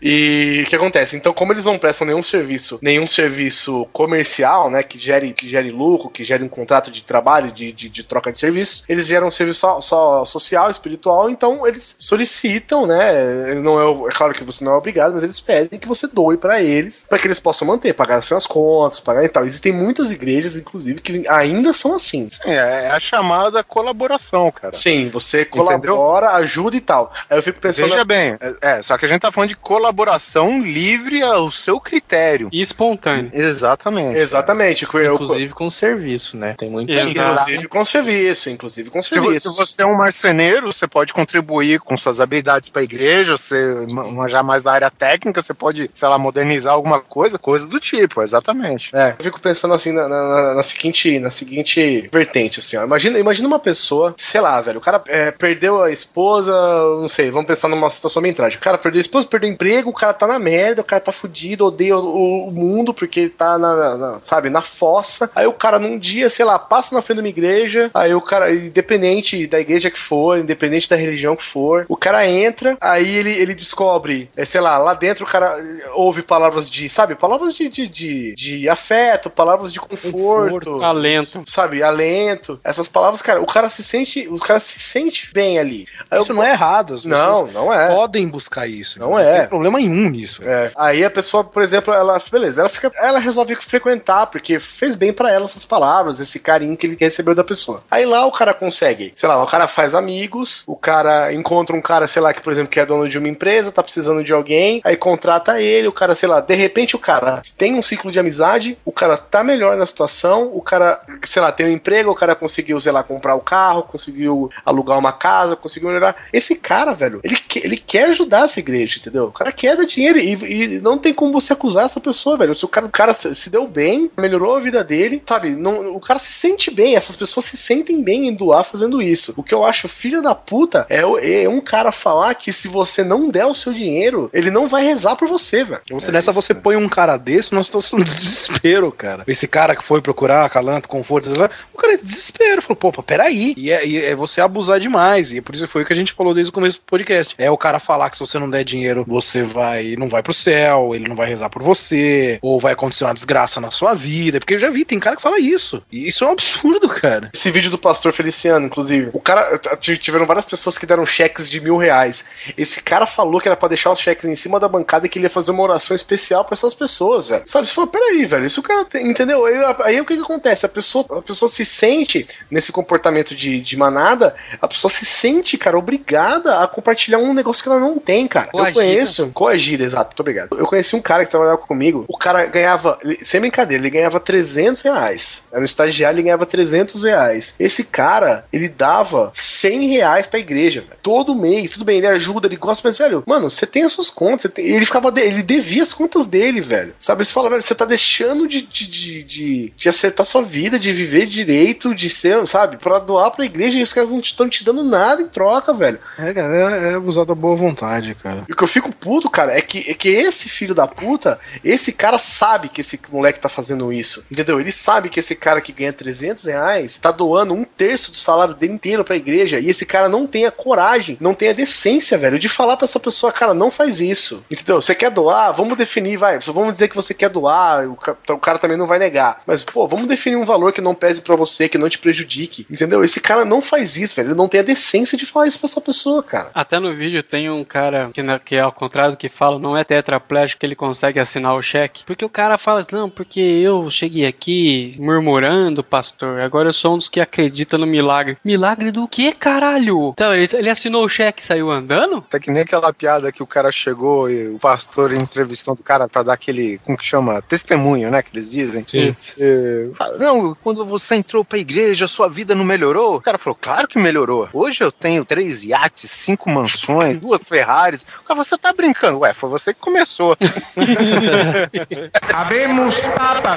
Speaker 1: E o que acontece? Então, como eles não prestam nenhum serviço, nenhum serviço comercial, né, que gere, que gere lucro, que gere um contrato de trabalho, de, de, de troca de serviços, eles geram um serviço só, só social, espiritual, então eles solicitam, né, não é, é claro que você não é obrigado, mas eles pedem que você doe pra eles, pra que eles possam manter, pagar as suas contas, pagar e tal. Existem muitas igrejas, inclusive, que ainda são assim.
Speaker 2: é, é a chamada colaboração, cara.
Speaker 1: Sim, você colabora, ajuda e tal. Aí eu fico pensando.
Speaker 2: Veja bem, é, é, só que a gente tá falando de colaboração livre ao seu critério.
Speaker 3: E espontâneo.
Speaker 2: Exatamente.
Speaker 1: Exatamente. eu-
Speaker 10: Inclusive com serviço, né? Tem muito
Speaker 1: Inclusive com serviço, inclusive com serviço.
Speaker 2: se você é um marceneiro, você pode contribuir com suas habilidades para a igreja, você ma- manjar mais da área técnica, você pode, sei lá, modernizar alguma coisa, coisa do tipo, exatamente.
Speaker 1: É, eu fico pensando assim na, na- na- na seguinte, na seguinte vertente, assim, ó. Imagina, imagina uma pessoa, sei lá, velho, o cara é, perdeu a esposa, não sei, vamos pensar numa situação bem trágica. O cara perdeu a esposa, perdeu o emprego, o cara tá na merda, o cara tá fudido, odeia o, o mundo porque ele tá na, na- na- sabe, na fossa. Aí o cara num dia, sei lá, passa na frente de uma igreja, aí o cara, independente da igreja que for, independente da religião que for, o cara entra, aí ele, ele descobre, é, sei lá, lá dentro o cara ouve palavras de, sabe, palavras de, de, de, de afeto, palavras de conforto,
Speaker 3: alento,
Speaker 1: sabe, alento. Essas palavras, cara, o cara se sente, o cara se sente bem ali. Aí
Speaker 5: Isso
Speaker 1: eu-
Speaker 5: não é errado. as
Speaker 1: Não,
Speaker 5: pessoas
Speaker 1: não é.
Speaker 5: Podem buscar isso.
Speaker 1: Não é.
Speaker 5: tem problema nenhum nisso.
Speaker 1: É. Aí a pessoa, por exemplo, ela, beleza, ela fica, ela resolve frequentar porque fez bem pra ela essas palavras, esse carinho que ele recebeu da pessoa. Aí lá o cara consegue, sei lá, o cara faz amigos, o cara encontra um cara, sei lá, que por exemplo, que é dono de uma empresa, tá precisando de alguém, aí contrata ele, o cara, sei lá, de repente o cara tem um ciclo de amizade, o cara tá melhor na situação, o cara, sei lá, tem um emprego, o cara conseguiu, sei lá, comprar o carro, conseguiu alugar uma casa, conseguiu melhorar. Esse cara, velho, ele, que- ele quer ajudar essa igreja, entendeu? O cara quer dar dinheiro e, e não tem como você acusar essa pessoa, velho. Se o cara, o cara se se deu bem, melhorou a vida dele, sabe? Não, o cara se sente bem, essas pessoas se sentem bem em doar fazendo isso. O que eu acho filho da puta é, é um cara falar que se você não der o seu dinheiro, ele não vai rezar por você, velho.
Speaker 5: Você, nessa você põe um cara desse numa situação de desespero, cara. Esse cara que foi procurar calanto, conforto, o cara é de desespero. Falou, pô, pô, peraí. E é, e é você abusar demais. E por isso foi o que a gente falou desde o começo do podcast. É o cara falar que se você não der dinheiro, você vai não vai pro céu, ele não vai rezar por você, ou vai acontecer uma desgraça na sua vida. Porque eu já vi, tem cara que fala isso. E isso é um absurdo, cara.
Speaker 1: Esse vídeo do pastor Feliciano, inclusive. O cara. Tiveram várias pessoas que deram cheques de mil reais. Esse cara falou que era pra deixar os cheques em cima da bancada e que ele ia fazer uma oração especial pra essas pessoas, velho. Sabe? Você fala, peraí, velho. Isso o cara tem, entendeu? Aí, aí o que, que acontece? A pessoa, a pessoa se sente nesse comportamento de, de manada, a pessoa se sente, cara, obrigada a, compartilhar um negócio que ela não tem, cara. Eu
Speaker 3: Coagida.
Speaker 1: conheço. Coagida, exato, muito obrigado. Eu conheci um cara que trabalhava comigo. O cara ganhava, sem brincadeira, ele ganhava 300 reais. Era um estagiário, ele ganhava 300 reais. Esse cara, ele dava 100 reais pra igreja, velho. Todo mês. Tudo bem, ele ajuda, ele gosta, mas, velho, mano, você tem as suas contas. tem- Ele ficava, de- ele devia as contas dele, velho. Sabe? Você fala, velho, você tá deixando de, de, de, de, de acertar sua vida, de viver direito, de ser, sabe? Pra doar pra igreja e os caras não estão te dando nada em troca, velho.
Speaker 5: É, cara, é, é abusar da boa vontade, cara.
Speaker 1: E o que eu fico puto, cara, é que, é que esse filho da puta, esse cara sabe que esse moleque tá fazendo isso. Entendeu? Ele sabe que esse cara que ganha 300 reais tá doando um terço do salário dele inteiro pra igreja. E esse cara não tem a coragem, não tem a decência, velho, de falar pra essa pessoa, cara, não faz isso. Entendeu? Você quer doar? Vamos definir, vai. Vamos dizer que você quer doar, o o cara também não vai negar. Mas, pô, vamos definir um valor que não pese pra você, que não te prejudique. Entendeu? Esse cara não faz isso, velho. Ele não tem a decência de falar isso pra essa pessoa, cara.
Speaker 3: Até no vídeo tem um cara que, na- que é ao contrário do que fala, não é tetraplégico que ele consegue assinar o cheque. Porque o cara fala, não, porque eu cheguei aqui murmurando, pastor, agora eu sou um dos que acredita no milagre. Milagre do que, caralho? Então, ele, ele assinou o cheque e saiu andando?
Speaker 2: Tá que nem aquela piada que o cara chegou e o pastor entrevistando o cara pra dar aquele, como que chama? Testemunho, né? Que eles dizem.
Speaker 5: Sim.
Speaker 2: Fala, não, quando você entrou pra igreja, sua vida não melhorou? O cara falou, claro que melhorou. Hoje eu tenho três iates, cinco mansões, duas Ferraris. O cara, você tá brincando? Ué, foi você que começou. (laughs)
Speaker 13: Abemos Papa.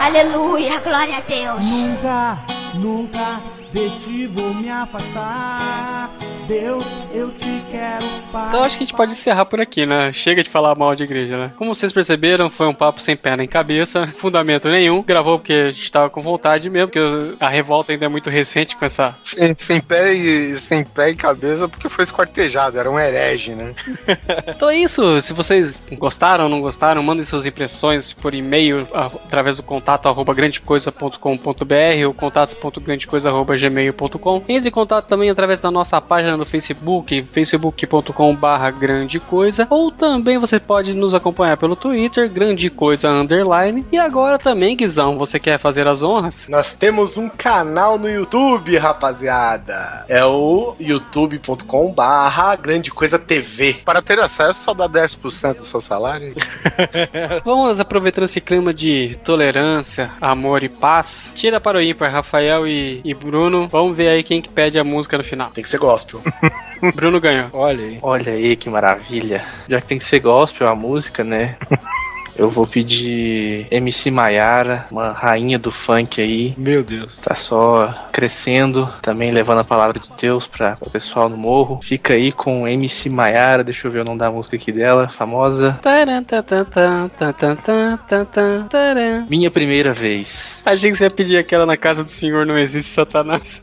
Speaker 7: Aleluia, glória a Deus.
Speaker 14: Nunca, nunca de ti vou me afastar. Deus, eu te quero, Pai.
Speaker 3: Então acho que a gente pode encerrar por aqui, né? Chega de falar mal de igreja, né? Como vocês perceberam, foi um papo sem pé nem cabeça, (laughs) fundamento nenhum. Gravou porque a gente tava com vontade mesmo, porque a revolta ainda é muito recente com essa.
Speaker 2: sem, sem pé e sem pé e cabeça, porque foi esquartejado, era um herege, né? (laughs)
Speaker 3: Então é isso. Se vocês gostaram ou não gostaram, mandem suas impressões por e-mail através do contato arroba grandecoisa.com.br ou contato.grandecoisa.gmail.com. Entre em contato também através da nossa página no Facebook, facebook.com barra grande coisa, ou também você pode nos acompanhar pelo Twitter, grande coisa underline. E agora também, Guizão, você quer fazer as honras?
Speaker 1: Nós temos um canal no YouTube, rapaziada. É o youtube.com barra grande coisa TV.
Speaker 2: Para ter acesso, só dá 10% do seu salário. (laughs)
Speaker 3: Vamos aproveitando esse clima de tolerância, amor e paz. Tira para o ímpar, Rafael e, e Bruno. Vamos ver aí quem que pede a música no final.
Speaker 1: Tem que ser gospel.
Speaker 3: Bruno ganhou.
Speaker 5: Olha aí.
Speaker 10: Olha aí que maravilha. Já que tem que ser gospel a música, né? (laughs) Eu vou pedir MC Maiara, uma rainha do funk aí.
Speaker 5: Meu Deus.
Speaker 10: Tá só crescendo, também levando a palavra de Deus para o pessoal no morro. Fica aí com MC Maiara, deixa eu ver o nome da música aqui dela, famosa. Minha primeira vez.
Speaker 3: Achei que você ia pedir aquela na casa do Senhor não existe Satanás.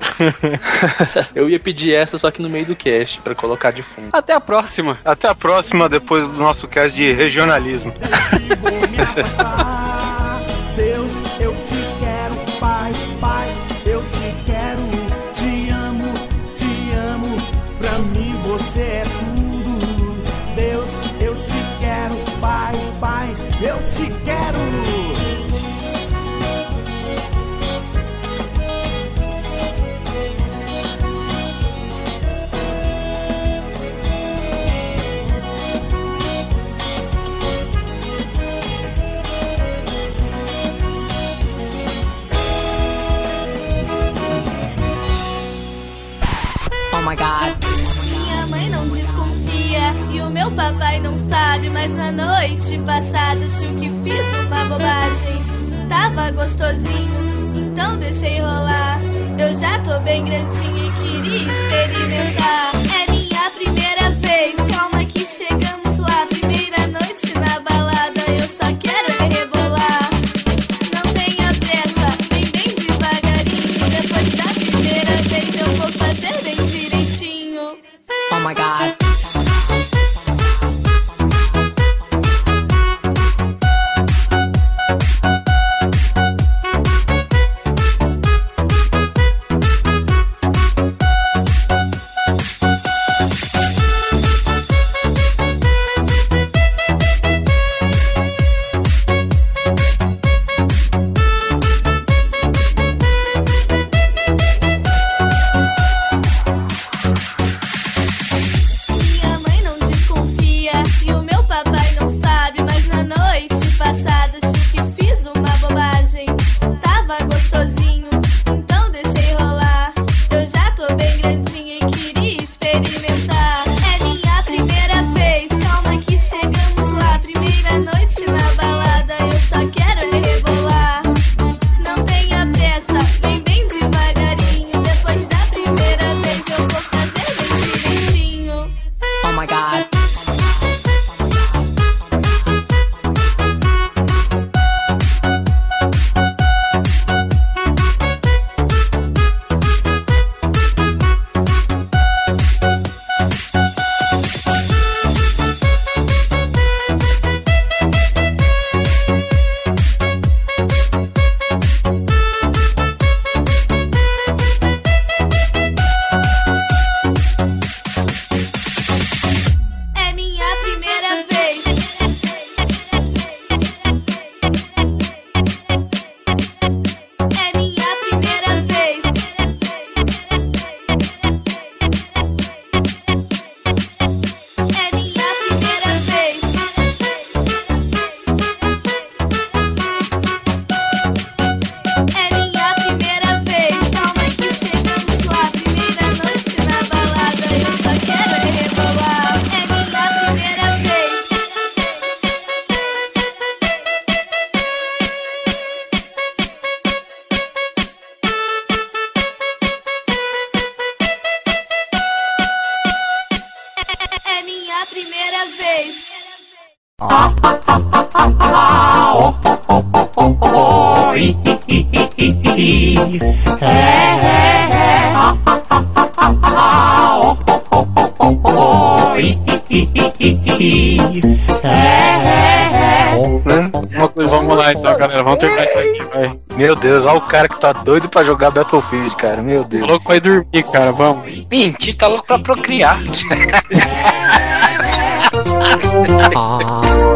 Speaker 3: (laughs)
Speaker 10: eu ia pedir essa só que no meio do cast para colocar de fundo.
Speaker 3: Até a próxima.
Speaker 2: Até a próxima depois do nosso cast de regionalismo. (laughs)
Speaker 14: vou me afastar.
Speaker 15: My god.
Speaker 16: Minha mãe não desconfia e o meu papai não sabe, mas na noite passada acho que fiz uma bobagem. Tava gostosinho, então deixei rolar. Eu já tô bem grandinha e queria experimentar. É
Speaker 2: o cara que tá doido pra jogar Battlefield, cara. Meu
Speaker 3: Tô
Speaker 2: Deus.
Speaker 3: louco pra ir dormir, cara. Vamos.
Speaker 9: Pinti tá louco pra procriar. (laughs) (laughs)
Speaker 17: Ah.